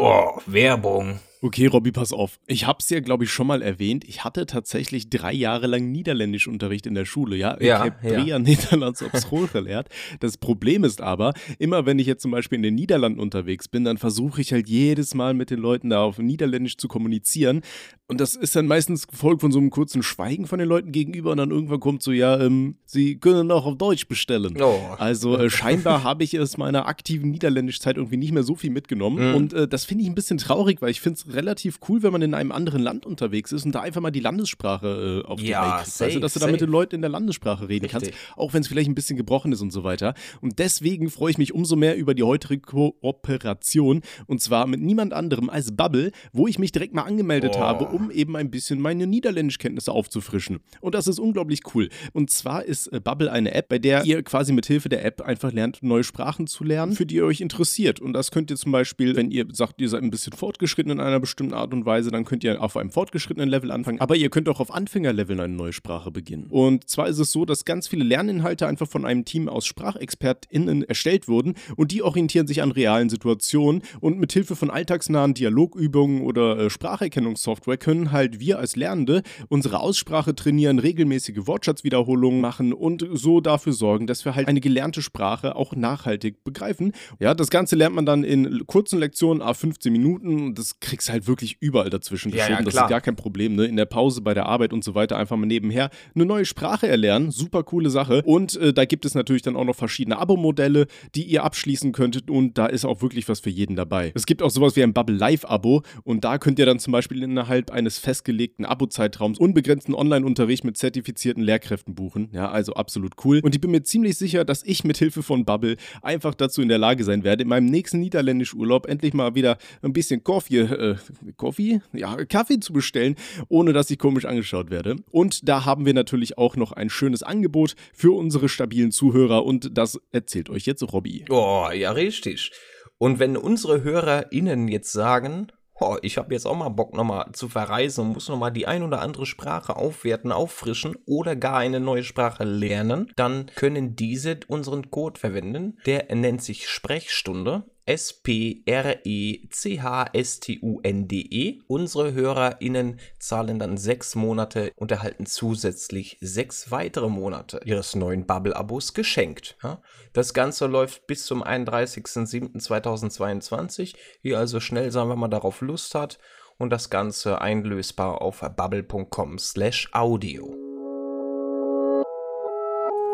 Oh, Werbung. Okay, Robby, pass auf. Ich hab's ja, glaube ich, schon mal erwähnt. Ich hatte tatsächlich drei Jahre lang Niederländischunterricht in der Schule, ja? Ja, ich habe ja. ja. Nederlands auf School gelernt. Das Problem ist aber, immer wenn ich jetzt zum Beispiel in den Niederlanden unterwegs bin, dann versuche ich halt jedes Mal mit den Leuten da auf Niederländisch zu kommunizieren. Und das ist dann meistens gefolgt von so einem kurzen Schweigen von den Leuten gegenüber und dann irgendwann kommt so, ja, ähm, sie können auch auf Deutsch bestellen. Oh. Also äh, scheinbar habe ich aus meiner aktiven Niederländischzeit irgendwie nicht mehr so viel mitgenommen. Mhm. Und äh, das finde ich ein bisschen traurig, weil ich finde es relativ cool, wenn man in einem anderen Land unterwegs ist und da einfach mal die Landessprache äh, auf die Ja, kriegt. safe, also, dass du da mit den Leuten in der Landessprache reden Richtig. kannst, auch wenn es vielleicht ein bisschen gebrochen ist und so weiter. Und deswegen freue ich mich umso mehr über die heutige Kooperation und zwar mit niemand anderem als Bubble, wo ich mich direkt mal angemeldet Oh. habe, um eben ein bisschen meine Niederländischkenntnisse aufzufrischen. Und das ist unglaublich cool. Und zwar ist äh, Bubble eine App, bei der ihr quasi mit Hilfe der App einfach lernt, neue Sprachen zu lernen, für die ihr euch interessiert. Und das könnt ihr zum Beispiel, wenn ihr sagt, ihr seid ein bisschen fortgeschritten in einer bestimmten Art und Weise, dann könnt ihr auf einem fortgeschrittenen Level anfangen. Aber ihr könnt auch auf Anfängerlevel eine neue Sprache beginnen. Und zwar ist es so, dass ganz viele Lerninhalte einfach von einem Team aus SprachexpertInnen erstellt wurden und die orientieren sich an realen Situationen und mit Hilfe von alltagsnahen Dialogübungen oder äh, Spracherkennungssoftware können halt wir als Lernende unsere Aussprache trainieren, regelmäßige Wortschatzwiederholungen machen und so dafür sorgen, dass wir halt eine gelernte Sprache auch nachhaltig begreifen. Ja, das Ganze lernt man dann in kurzen Lektionen, a 15 Minuten das kriegst halt wirklich überall dazwischen Ja, ja, geschoben. das ist gar kein Problem, ne? In der Pause, bei der Arbeit und so weiter einfach mal nebenher eine neue Sprache erlernen. Super coole Sache. Und äh, da gibt es natürlich dann auch noch verschiedene Abo-Modelle, die ihr abschließen könntet und da ist auch wirklich was für jeden dabei. Es gibt auch sowas wie ein Bubble Live-Abo und da könnt ihr dann zum Beispiel innerhalb eines festgelegten Abo-Zeitraums unbegrenzten Online-Unterricht mit zertifizierten Lehrkräften buchen. Ja, also absolut cool. Und ich bin mir ziemlich sicher, dass ich mit Hilfe von Bubble einfach dazu in der Lage sein werde, in meinem nächsten Niederländisch-Urlaub endlich mal wieder ein bisschen Kaffee, äh, Kaffee? Ja, Kaffee zu bestellen, ohne dass ich komisch angeschaut werde. Und da haben wir natürlich auch noch ein schönes Angebot für unsere stabilen Zuhörer und das erzählt euch jetzt Robby. Oh, ja, richtig. Und wenn unsere HörerInnen jetzt sagen, oh, ich habe jetzt auch mal Bock nochmal zu verreisen und muss nochmal die ein oder andere Sprache aufwerten, auffrischen oder gar eine neue Sprache lernen, dann können diese unseren Code verwenden. Der nennt sich Sprechstunde. S-P-R-E-C-H-S-T-U-N-D-E. Unsere HörerInnen zahlen dann sechs Monate und erhalten zusätzlich sechs weitere Monate ihres neuen Bubble-Abos geschenkt. Ja? Das Ganze läuft bis zum 31.07.2022. Wie also schnell sein, wenn man darauf Lust hat. Und das Ganze einlösbar auf bubble.com slash audio.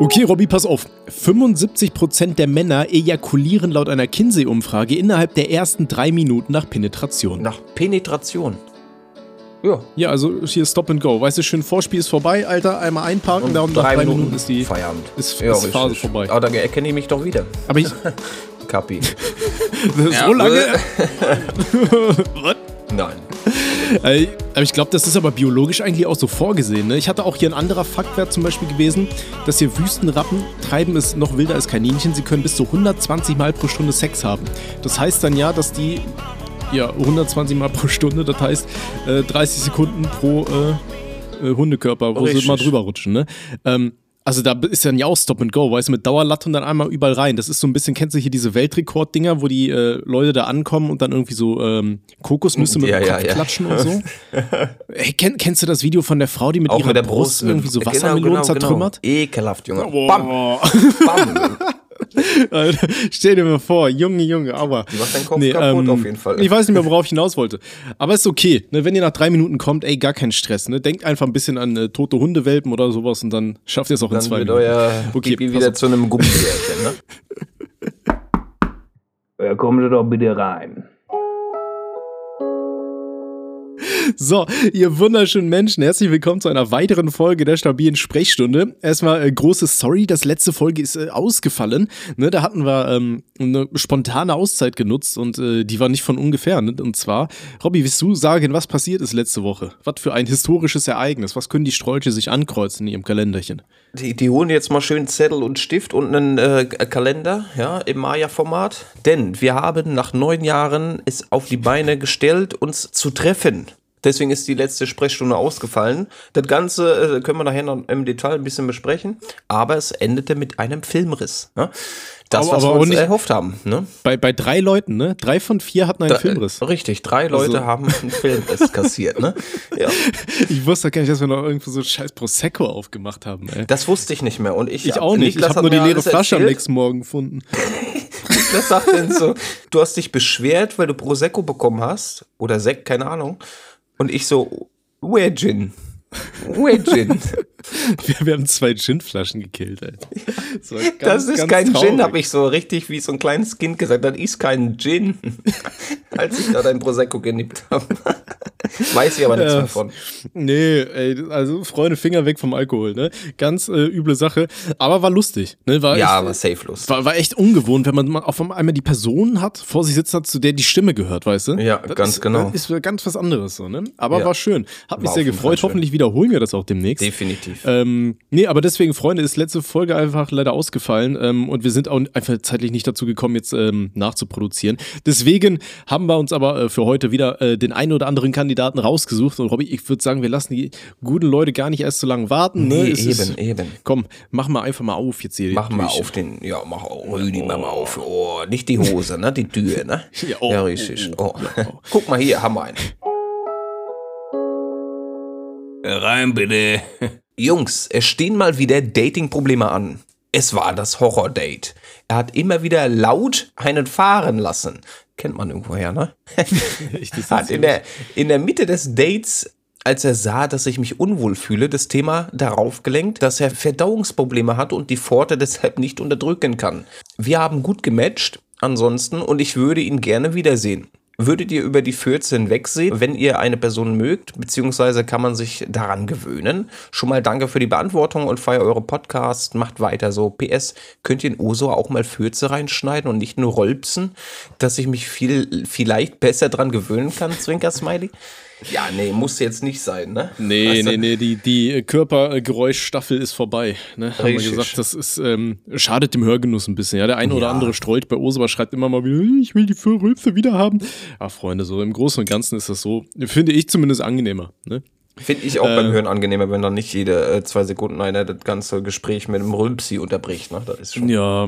Okay, Robby, pass auf. 75% der Männer ejakulieren laut einer Kinsey-Umfrage innerhalb der ersten drei Minuten nach Penetration. Nach Penetration. Ja. Ja, also hier Stop and Go. Weißt du, schön Vorspiel ist vorbei, Alter. Einmal einparken, da und nach drei Minuten, ist die Feierabend. ist, ist Phase vorbei. Aber da erkenne ich mich doch wieder. Aber ich, Kapi. so lange. Nein. Aber ich glaube, das ist aber biologisch eigentlich auch so vorgesehen. Ne? Ich hatte auch hier ein anderer Faktwert zum Beispiel gewesen, dass hier Wüstenrappen treiben es noch wilder als Kaninchen. Sie können bis zu 120 Mal pro Stunde Sex haben. Das heißt dann ja, dass die ja 120 Mal pro Stunde, das heißt äh, 30 Sekunden pro äh, äh, Hundekörper, wo Richtig. sie mal drüber rutschen. Ne? Ähm, also da ist ja auch Stop and Go, weißt du, mit Dauerlatte und dann einmal überall rein. Das ist so ein bisschen, kennst du hier diese Weltrekord-Dinger, wo die äh, Leute da ankommen und dann irgendwie so ähm, Kokosnüsse mit Ja, dem ja, Kopf ja. klatschen und so? Ey, kenn, kennst du das Video von der Frau, die mit Auch ihrer mit der Brust, Brust. irgendwie so Genau, Wassermelonen genau, zertrümmert? Genau. Ekelhaft, Junge. Boah. Bam. Bam. Alter, stell dir mal vor, Junge, Junge, aber. Die macht deinen Kopf kaputt auf jeden Fall. Ich weiß nicht mehr, worauf ich hinaus wollte. Aber ist okay. Ne, wenn ihr nach drei Minuten kommt, ey, gar kein Stress. Ne? Denkt einfach ein bisschen an äh, tote Hundewelpen oder sowas und dann schafft ihr es auch in Dann zwei wird Minuten. euer Okay, Pipi wieder auf. zu einem Gummibärchen, ne? Ja, kommen Sie doch bitte rein. So, ihr wunderschönen Menschen, herzlich willkommen zu einer weiteren Folge der stabilen Sprechstunde. Erstmal äh, großes Sorry, das letzte Folge ist äh, ausgefallen. Ne, da hatten wir ähm, eine spontane Auszeit genutzt und äh, die war nicht von ungefähr. Ne? Und zwar, Robby, willst du sagen, was passiert ist letzte Woche? Was für ein historisches Ereignis? Was können die Strolche sich ankreuzen in ihrem Kalenderchen? Die, die holen jetzt mal schön Zettel und Stift und einen äh, Kalender, ja, im Maya-Format. Denn wir haben nach neun Jahren es auf die Beine gestellt, uns zu treffen. Deswegen ist die letzte Sprechstunde ausgefallen. Das Ganze äh, können wir nachher noch im Detail ein bisschen besprechen. Aber es endete mit einem Filmriss. Ne? Das, Aber- was aber wir uns erhofft haben. Ne? Bei, bei drei Leuten, ne? Drei von vier hatten einen Da- Filmriss. Richtig, drei Leute Also- haben einen Filmriss kassiert. Ne? Ja, Ich wusste gar nicht, dass wir noch irgendwo so scheiß Prosecco aufgemacht haben, ey. das wusste ich nicht mehr. Und ich, Ich hab- auch nicht. Niklas ich habe nur die leere Flasche am nächsten Morgen gefunden. Das sagt denn so, du hast dich beschwert, weil du Prosecco bekommen hast. Oder Sekt, keine Ahnung. Und ich so, where Gin? Where Gin? Wir, wir haben zwei Gin-Flaschen gekillt, ey. Das, war Das ganz, ist ganz kein Gin, traurig. habe ich so richtig wie so ein kleines Kind gesagt. Das ist kein Gin. Als ich da dein Prosecco genippt habe. Weiß ich aber nichts davon. Nee, ey, also Freunde, Finger weg vom Alkohol, ne? Ganz äh, üble Sache. Aber war lustig, ne? War Ja, echt, aber safe Lust. war, war echt ungewohnt, wenn man auf einmal die Person hat, vor sich sitzen hat, zu der die Stimme gehört, weißt du? Ja, Das ganz ist, genau. Ist ganz was anderes so, ne? Aber Ja. war schön. Hat mich War sehr gefreut. Hoffentlich wiederholen wir das auch demnächst. Definitiv. Ähm, nee, aber deswegen, Freunde, ist letzte Folge einfach leider ausgefallen ähm, und wir sind auch einfach zeitlich nicht dazu gekommen, jetzt ähm, nachzuproduzieren. Deswegen haben wir uns aber äh, für heute wieder äh, den einen oder anderen Kandidaten rausgesucht und Robby, ich würde sagen, wir lassen die guten Leute gar nicht erst so lange warten. Ne? Nee, Es eben, ist, eben. Komm, mach mal einfach mal auf jetzt hier. die Mach mal auf den, ja, mach auf, Rüdi, mach mal auf. Oh, nicht die Hose, ne, die Tür, ne? Ja, oh, ja richtig. oh, Oh. ja, oh. Guck mal hier, haben wir einen. Rein bitte. Jungs, es stehen mal wieder Dating-Probleme an. Es war das Horror-Date. Er hat immer wieder laut einen fahren lassen. Kennt man irgendwoher, ne? Ich, hat in der, in der Mitte des Dates, als er sah, dass ich mich unwohl fühle, das Thema darauf gelenkt, dass er Verdauungsprobleme hat und die Pforte deshalb nicht unterdrücken kann. Wir haben gut gematcht, ansonsten, und ich würde ihn gerne wiedersehen. Würdet ihr über die 14 wegsehen, wenn ihr eine Person mögt, beziehungsweise kann man sich daran gewöhnen? Schon mal danke für die Beantwortung und feier eure Podcast, macht weiter so. PS, könnt ihr in Oso auch mal Fürze reinschneiden und nicht nur rolpsen, dass ich mich viel, vielleicht besser dran gewöhnen kann, Zwinker Smiley? Ja, nee, muss jetzt nicht sein, ne? Nee, Weißt du? nee, nee, die, die Körpergeräuschstaffel ist vorbei. Ne? Haben wir gesagt, das ist, ähm, schadet dem Hörgenuss ein bisschen. Ja, der eine oder Ja. andere streut bei Osama, schreibt immer mal wieder, ich will die Rülpse wieder haben. Ah, Freunde, so im Großen und Ganzen ist das so, finde ich zumindest angenehmer. Ne? Finde ich auch Äh, beim Hören angenehmer, wenn dann nicht jede äh, zwei Sekunden einer das ganze Gespräch mit einem Rülpsi unterbricht, ne? Das ist schon. Ja,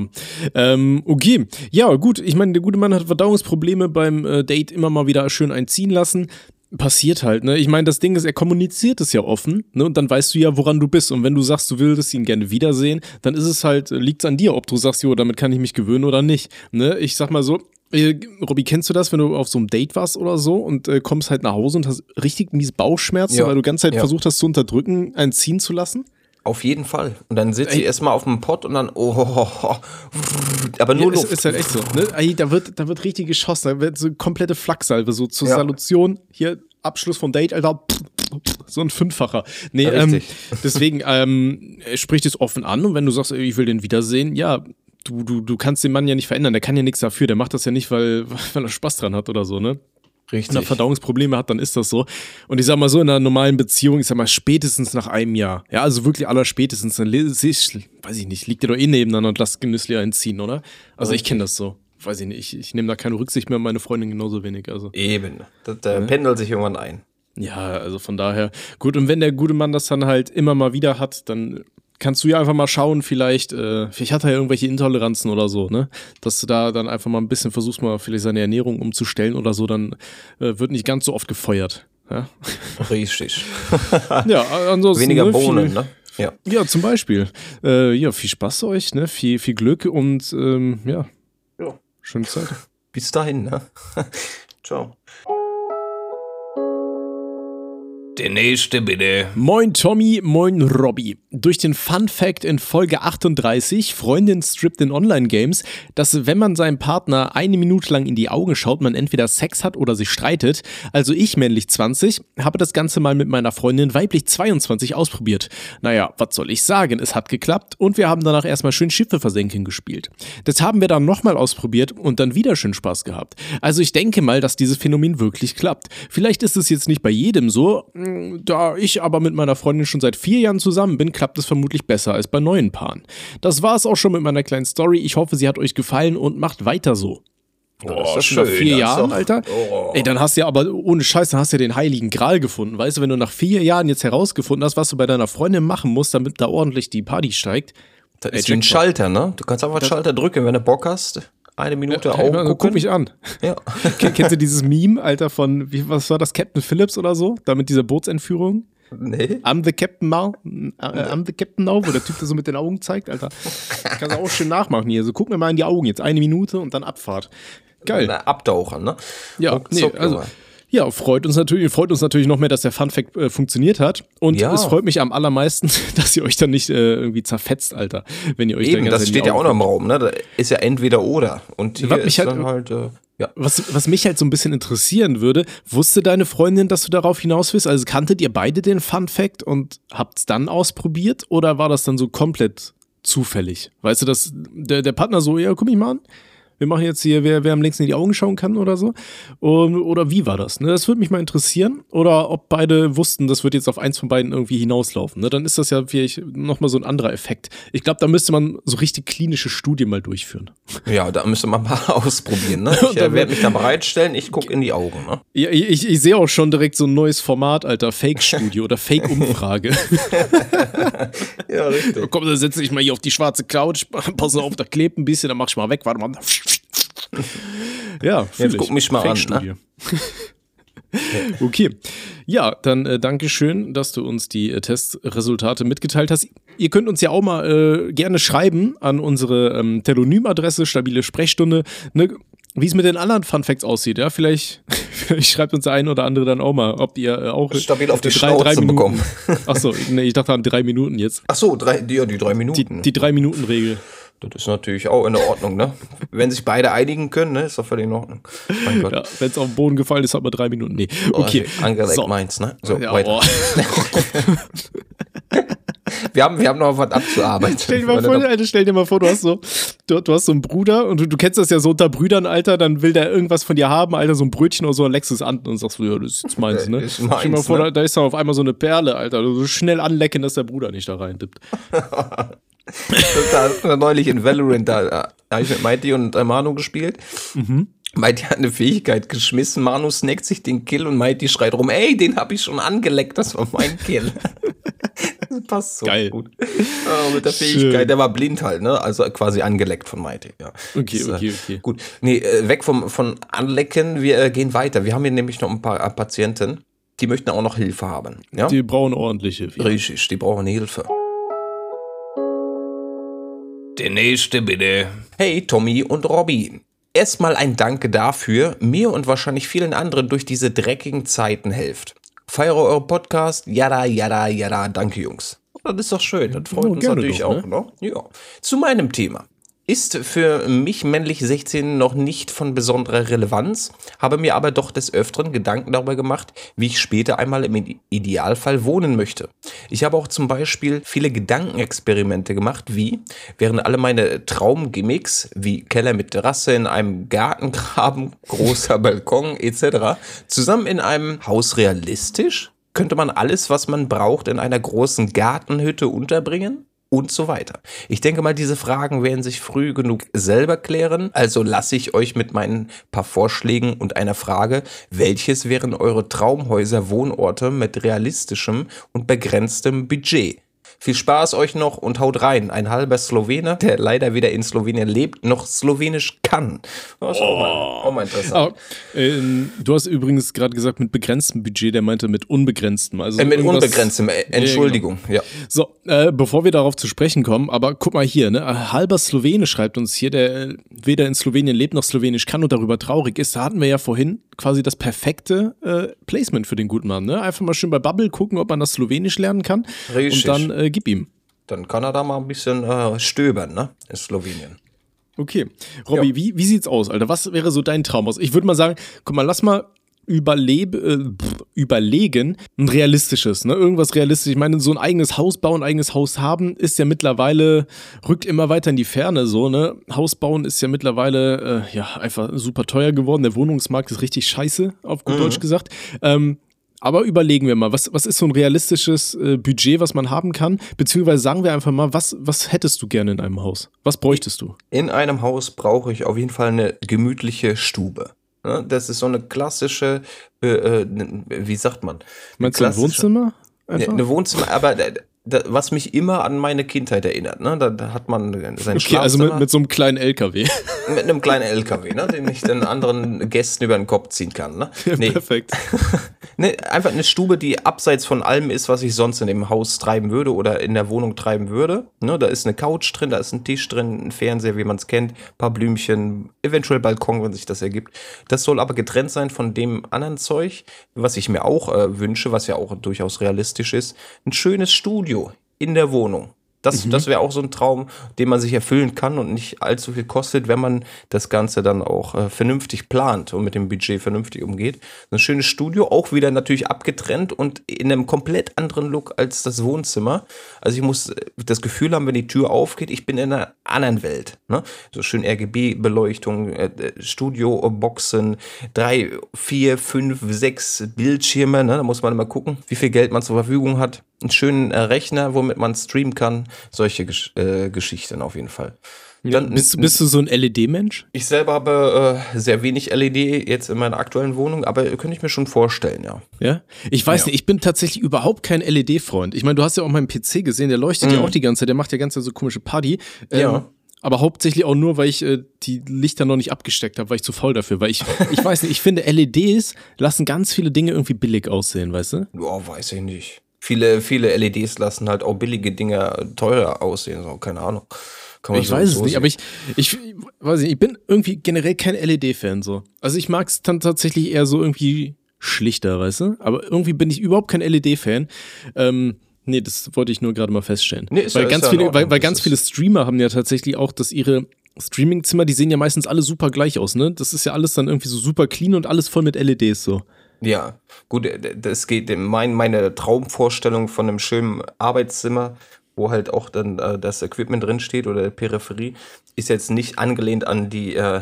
ähm, okay. Ja, gut, ich meine, der gute Mann hat Verdauungsprobleme beim äh, Date immer mal wieder schön einziehen lassen. Passiert halt, ne? Ich meine, das Ding ist, er kommuniziert es ja offen, ne? Und dann weißt du ja, woran du bist. Und wenn du sagst, du würdest ihn gerne wiedersehen, dann ist es halt, liegt es an dir, ob du sagst, jo, damit kann ich mich gewöhnen oder nicht. Ne? Ich sag mal so, äh, Robby, kennst du das, wenn du auf so einem Date warst oder so und äh, kommst halt nach Hause und hast richtig mies Bauchschmerzen, Ja, weil du die ganze Zeit ja. versucht hast zu unterdrücken, einen ziehen zu lassen? Auf jeden Fall. Und dann sitzt sie erstmal auf dem Pott und dann, oh, oh, oh, aber nur ja, Luft. Ist, ist halt echt so. Ne? Ey, da, wird, da wird richtig geschossen. Da wird so komplette Flaksalve, so zur Ja. Salutation. Hier, Abschluss vom Date, Alter. So ein Fünffacher. Nee, ähm, Richtig. ähm, spricht es offen an und wenn du sagst, ich will den wiedersehen, ja, du, du, du kannst den Mann ja nicht verändern. Der kann ja nichts dafür. Der macht das ja nicht, weil, weil er Spaß dran hat oder so, ne? Wenn er Richtig. Verdauungsprobleme hat, dann ist das so. Und ich sag mal so, in einer normalen Beziehung, ich sag mal, spätestens nach einem Jahr, ja, also wirklich aller spätestens, dann weiß ich nicht, liegt ihr doch eh nebeneinander und lasst genüsslich einziehen, oder? Also ich kenne das so. Weiß ich nicht, ich, ich nehme da keine Rücksicht mehr, meine Freundin genauso wenig. Also Eben. Das, da pendelt sich irgendwann ein. ja, also von daher, gut, und wenn der gute Mann das dann halt immer mal wieder hat, dann kannst du ja einfach mal schauen, vielleicht, äh, vielleicht hat er ja irgendwelche Intoleranzen oder so, ne? Dass du da dann einfach mal ein bisschen versuchst, mal vielleicht seine Ernährung umzustellen oder so, dann äh, wird nicht ganz so oft gefeuert. Ja, Richtig. ja ansonsten. Weniger ne, Bohnen, viel, ne? Ja. Ja, zum Beispiel. Äh, ja, viel Spaß euch, ne? Viel, viel Glück und ähm, ja, ja. schöne Zeit. Bis dahin, ne? Ciao. Der nächste bitte. Moin Tommy, moin Robby. Durch den Fun Fact in Folge 38, Freundin strippt in Online-Games, dass wenn man seinem Partner eine Minute lang in die Augen schaut, man entweder Sex hat oder sich streitet. Also ich, männlich 20, habe das Ganze mal mit meiner Freundin, weiblich 22, ausprobiert. Naja, was soll ich sagen, es hat geklappt und wir haben danach erstmal schön Schiffe versenken gespielt. Das haben wir dann nochmal ausprobiert und dann wieder schön Spaß gehabt. Also ich denke mal, dass dieses Phänomen wirklich klappt. Vielleicht ist es jetzt nicht bei jedem so, mh, da ich aber mit meiner Freundin schon seit vier Jahren zusammen bin, klappt es vermutlich besser als bei neuen Paaren. Das war es auch schon mit meiner kleinen Story. Ich hoffe, sie hat euch gefallen und macht weiter so. Boah, das ist nach vier Jahren, Alter. Oh. Ey, dann hast du ja aber ohne Scheiß, dann hast du ja den heiligen Gral gefunden. Weißt du, wenn du nach vier Jahren jetzt herausgefunden hast, was du bei deiner Freundin machen musst, damit da ordentlich die Party steigt. Das ist wie ein Schalter, ne? Du kannst einfach den Schalter drücken, wenn du Bock hast. Eine Minute ja, Augen gucken. Guck mich an. Ja. Kennst du dieses Meme, Alter, von, wie, was war das, Captain Phillips oder so? Da mit dieser Bootsentführung? Nee. I'm the Captain now. Äh, I'm the Captain now, wo der Typ da so mit den Augen zeigt, Alter. Kannst du auch schön nachmachen hier. So, guck mir mal in die Augen jetzt. Eine Minute und dann Abfahrt. Geil. Na, abtauchen, ne? Ja, nee, also, ja, freut uns natürlich, freut uns natürlich noch mehr, dass der Fun Fact äh, funktioniert hat. Und ja. es freut mich am allermeisten, dass ihr euch dann nicht äh, irgendwie zerfetzt, Alter. Wenn ihr euch Eben, das steht ja auch noch im Raum, ne? Da ist ja entweder oder. Und hier ist halt, dann halt, äh, ja. Was, was mich halt so ein bisschen interessieren würde, wusste deine Freundin, dass du darauf hinaus willst? Also kanntet ihr beide den Fun Fact und habt es dann ausprobiert? Oder war das dann so komplett zufällig? Weißt du, dass der, der Partner so, ja, guck mich mal an wir machen jetzt hier, wer, wer am längsten in die Augen schauen kann oder so. Um, oder wie war das? Ne? Das würde mich mal interessieren. Oder ob beide wussten, das wird jetzt auf eins von beiden irgendwie hinauslaufen. Ne? Dann ist das ja vielleicht nochmal so ein anderer Effekt. Ich glaube, da müsste man so richtig klinische Studien mal durchführen. Ja, da müsste man mal ausprobieren. Ne? Ich äh, werde mich da bereitstellen, ich gucke in die Augen. Ne? Ja, ich, ich sehe auch schon direkt so ein neues Format, Alter. Fake-Studio oder Fake-Umfrage. ja, richtig. Komm, dann setze ich mal hier auf die schwarze Couch, pass auf, da klebt ein bisschen, dann mach ich mal weg, warte mal. Ja, jetzt guck mich mal an. Ne? okay. Ja, dann äh, danke schön, dass du uns die äh, Testresultate mitgeteilt hast. Ihr könnt uns ja auch mal äh, gerne schreiben an unsere ähm, Telonym-Adresse, stabile Sprechstunde, ne, wie es mit den anderen Fun Facts aussieht. Ja, vielleicht, vielleicht schreibt uns der ein oder andere dann auch mal, ob ihr äh, auch stabil auf die drei, Schnauze drei bekommen. Achso, nee, ich dachte an drei Minuten jetzt. Achso, drei, die, ja, die drei Minuten. Die, die Drei-Minuten-Regel. Das ist natürlich auch in Ordnung, ne? Wenn sich beide einigen können, ne? Ist doch völlig in Ordnung. Mein Gott. Ja, Wenn es auf den Boden gefallen ist, hat man drei Minuten. Nee. Oh, okay. Oh, angelegt so. meins, ne? So, ja, weiter. Oh. wir, haben, wir haben noch was abzuarbeiten. Stell dir, mal vor, Alter, stell dir mal vor, du hast so, du, du hast so einen Bruder und du, du kennst das ja so unter Brüdern, Alter, dann will der irgendwas von dir haben, Alter, so ein Brötchen oder so ein Lexus an und sagst du, ja, das ist jetzt meins, ne? Ist meins, stell dir mal vor, ne? da, da ist dann auf einmal so eine Perle, Alter. So schnell anlecken, dass der Bruder nicht da rein dippt. da neulich in Valorant, da, da habe ich mit Mighty und äh, Manu gespielt. Mhm. Mighty hat eine Fähigkeit geschmissen, Manu snackt sich den Kill und Mighty schreit rum, ey, den habe ich schon angeleckt, das war mein Kill. das passt so Geil. gut. Oh, mit der Fähigkeit, Schön. der war blind halt, ne? Also quasi angeleckt von Mighty, ja. Okay, das, okay, okay. Gut. Nee, äh, weg vom, von Anlecken, wir äh, gehen weiter. Wir haben hier nämlich noch ein paar Patienten, die möchten auch noch Hilfe haben. Ja? Die brauchen ordentliche Hilfe. Richtig, die brauchen Hilfe. Der nächste bitte. Hey, Tommy und Robby. Erstmal ein Danke dafür, mir und wahrscheinlich vielen anderen durch diese dreckigen Zeiten helft. Feiere eure Podcast, jada, jada, jada. Danke, Jungs. Das ist doch schön, das freut oh, uns natürlich doch, auch. Ne? Ne? Ja. Zu meinem Thema ist für mich männlich 16 noch nicht von besonderer Relevanz, habe mir aber doch des Öfteren Gedanken darüber gemacht, wie ich später einmal im Idealfall wohnen möchte. Ich habe auch zum Beispiel viele Gedankenexperimente gemacht, wie wären alle meine Traumgimmicks, wie Keller mit Terrasse in einem Gartengraben, großer Balkon etc., zusammen in einem Haus realistisch? Könnte man alles, was man braucht, in einer großen Gartenhütte unterbringen? Und so weiter. Ich denke mal, diese Fragen werden sich früh genug selber klären. Also lasse ich euch mit meinen paar Vorschlägen und einer Frage, welches wären eure Traumhäuser, Wohnorte mit realistischem und begrenztem Budget? Viel Spaß euch noch und haut rein. Ein halber Slowene, der leider weder in Slowenien lebt, noch Slowenisch kann. Das ist oh. auch, mal, auch mal interessant. Oh, äh, du hast übrigens gerade gesagt, mit begrenztem Budget, der meinte mit unbegrenztem. Also äh, mit unbegrenztem, äh, Entschuldigung. Ja, genau. So, äh, bevor wir darauf zu sprechen kommen, aber guck mal hier, ne? halber Slowene schreibt uns hier, der weder in Slowenien lebt noch Slowenisch kann und darüber traurig ist. Da hatten wir ja vorhin quasi das perfekte äh, Placement für den guten Mann. Ne? Einfach mal schön bei Bubble gucken, ob man das Slowenisch lernen kann. Richtig. Und dann äh, gib ihm. Dann kann er da mal ein bisschen äh, stöbern, ne? In Slowenien. Okay. Robby, ja. wie, wie sieht's aus, Alter? Was wäre so dein Traum aus? Ich würde mal sagen, guck mal, lass mal überlebe, äh, überlegen, ein realistisches, ne? Irgendwas realistisch. Ich meine, so ein eigenes Haus bauen, eigenes Haus haben, ist ja mittlerweile, rückt immer weiter in die Ferne, so, ne? Haus bauen ist ja mittlerweile, äh, ja, einfach super teuer geworden. Der Wohnungsmarkt ist richtig scheiße, auf gut mhm. Deutsch gesagt. Ähm, Aber überlegen wir mal, was, was ist so ein realistisches äh, Budget, was man haben kann? Beziehungsweise sagen wir einfach mal, was, was hättest du gerne in einem Haus? Was bräuchtest du? In einem Haus brauche ich auf jeden Fall eine gemütliche Stube. Ne? Das ist so eine klassische, äh, äh, wie sagt man? Meinst du ein Wohnzimmer? Einfach? Eine Wohnzimmer, aber da, was mich immer an meine Kindheit erinnert. Ne? Da, da hat man sein Okay, also mit, mit, so einem kleinen LKW. Mit einem kleinen LKW, ne? den ich dann anderen Gästen über den Kopf ziehen kann. Ne? Ja, nee. Perfekt. ne, einfach eine Stube, die abseits von allem ist, was ich sonst in dem Haus treiben würde oder in der Wohnung treiben würde. Ne? Da ist eine Couch drin, da ist ein Tisch drin, ein Fernseher, wie man es kennt, ein paar Blümchen, eventuell Balkon, wenn sich das ergibt. Das soll aber getrennt sein von dem anderen Zeug, was ich mir auch äh, wünsche, was ja auch durchaus realistisch ist. Ein schönes Studio in der Wohnung. Das, mhm. das wäre auch so ein Traum, den man sich erfüllen kann und nicht allzu viel kostet, wenn man das Ganze dann auch äh, vernünftig plant und mit dem Budget vernünftig umgeht. Ein schönes Studio, auch wieder natürlich abgetrennt und in einem komplett anderen Look als das Wohnzimmer. Also ich muss äh, das Gefühl haben, wenn die Tür aufgeht, ich bin in einer anderen Welt. Ne? So schön RGB-Beleuchtung, äh, äh, Studio-Boxen, drei, vier, fünf, sechs Bildschirme. Ne? Da muss man immer gucken, wie viel Geld man zur Verfügung hat. Einen schönen äh, Rechner, womit man streamen kann solche Gesch äh, Geschichten auf jeden Fall. Dann, ja, bist, bist, du so ein LED-Mensch? Ich selber habe äh, sehr wenig LED jetzt in meiner aktuellen Wohnung, aber könnte ich mir schon vorstellen, ja. Ja? Ich weiß ja. nicht, ich bin tatsächlich überhaupt kein LED-Freund. Ich meine, du hast ja auch meinen PC gesehen, der leuchtet mhm. ja auch die ganze Zeit, der macht ja ganz so komische Party. Ähm, ja. Aber hauptsächlich auch nur, weil ich äh, die Lichter noch nicht abgesteckt habe, weil ich zu faul dafür. Weil ich, ich weiß nicht, ich finde LEDs lassen ganz viele Dinge irgendwie billig aussehen, weißt du? Boah, weiß ich nicht viele, viele LEDs lassen halt auch billige Dinger teurer aussehen, so, keine Ahnung. ich so weiß es nicht, aber ich, ich weiß nicht, ich bin irgendwie generell kein LED-Fan so. Also ich mag es dann tatsächlich eher so irgendwie schlichter, weißt du? Aber irgendwie bin ich überhaupt kein LED-Fan. Ähm, nee, das wollte ich nur gerade mal feststellen. Nee, weil, ja, ganz viele, weil, weil ganz viele Streamer haben ja tatsächlich auch, dass ihre Streaming-Zimmer, die sehen ja meistens alle super gleich aus, ne? Das ist ja alles dann irgendwie so super clean und alles voll mit LEDs so. Ja, gut, äh, das geht mein, meine Traumvorstellung von einem schönen Arbeitszimmer, wo halt auch dann äh, das Equipment drin steht oder der Peripherie, ist jetzt nicht angelehnt an die äh,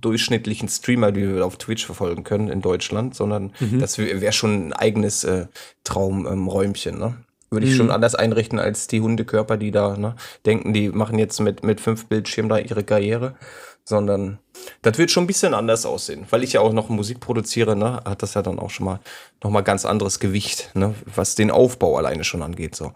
durchschnittlichen Streamer, die wir auf Twitch verfolgen können in Deutschland, sondern mhm. das wäre schon ein eigenes äh, Traumräumchen, ne? Würde ich mhm. schon anders einrichten als die Hundekörper, die da ne, denken, die machen jetzt mit, mit fünf Bildschirmen da ihre Karriere sondern das wird schon ein bisschen anders aussehen, weil ich ja auch noch Musik produziere, ne, hat das ja dann auch schon mal noch mal ganz anderes Gewicht, ne, was den Aufbau alleine schon angeht, so.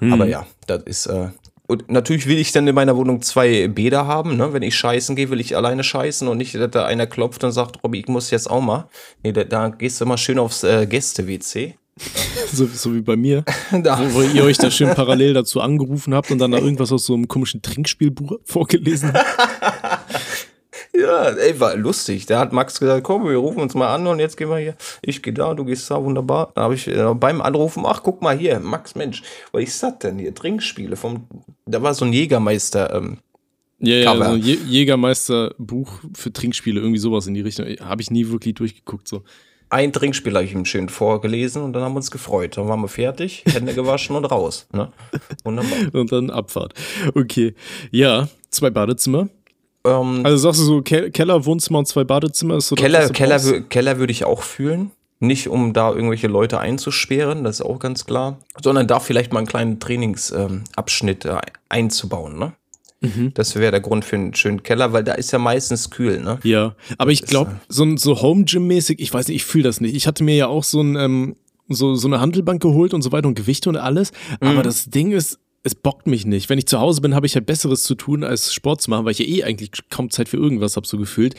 Hm. Aber ja, das ist äh, und natürlich will ich dann in meiner Wohnung zwei Bäder haben, ne? Wenn ich scheißen gehe, will ich alleine scheißen und nicht, dass da einer klopft und sagt, Robby, ich muss jetzt auch mal. Nee, da, da gehst du mal schön aufs äh, Gäste-WC. so, so, wie bei mir. Da. Wo, wo, ihr euch da schön parallel dazu angerufen habt und dann da irgendwas aus so einem komischen Trinkspielbuch vorgelesen habt. Ja, ey, war lustig. Da hat Max gesagt, komm, wir rufen uns mal an und jetzt gehen wir hier. Ich gehe da, du gehst da, wunderbar. Da habe ich äh, beim Anrufen, ach, guck mal hier, Max, Mensch, was ist das denn hier? Trinkspiele vom, da war so ein Jägermeister, ähm, ja, ja, so ein Jägermeister-Buch für Trinkspiele, irgendwie sowas in die Richtung. Habe ich nie wirklich durchgeguckt, so. Ein Trinkspiel habe ich ihm schön vorgelesen und dann haben wir uns gefreut. Dann waren wir fertig, Hände gewaschen und raus. Ne? Wunderbar. und dann Abfahrt. Okay. Ja, zwei Badezimmer. Ähm, also sagst du so Ke Keller, Wohnzimmer und zwei Badezimmer ist so Keller, das, Keller, Keller würde ich auch fühlen. Nicht um da irgendwelche Leute einzusperren, das ist auch ganz klar, sondern da vielleicht mal einen kleinen Trainingsabschnitt ähm, äh, einzubauen, ne? Mhm. Das wäre der Grund für einen schönen Keller, weil da ist ja meistens kühl, ne? Ja, aber ich glaube, so, so Home Gym-mäßig, ich weiß nicht, ich fühle das nicht. Ich hatte mir ja auch so, ein, ähm, so, so eine Handelbank geholt und so weiter und Gewichte und alles. Mhm. Aber das Ding ist, es bockt mich nicht. Wenn ich zu Hause bin, habe ich halt Besseres zu tun, als Sport zu machen, weil ich ja eh eigentlich kaum Zeit für irgendwas habe, so gefühlt.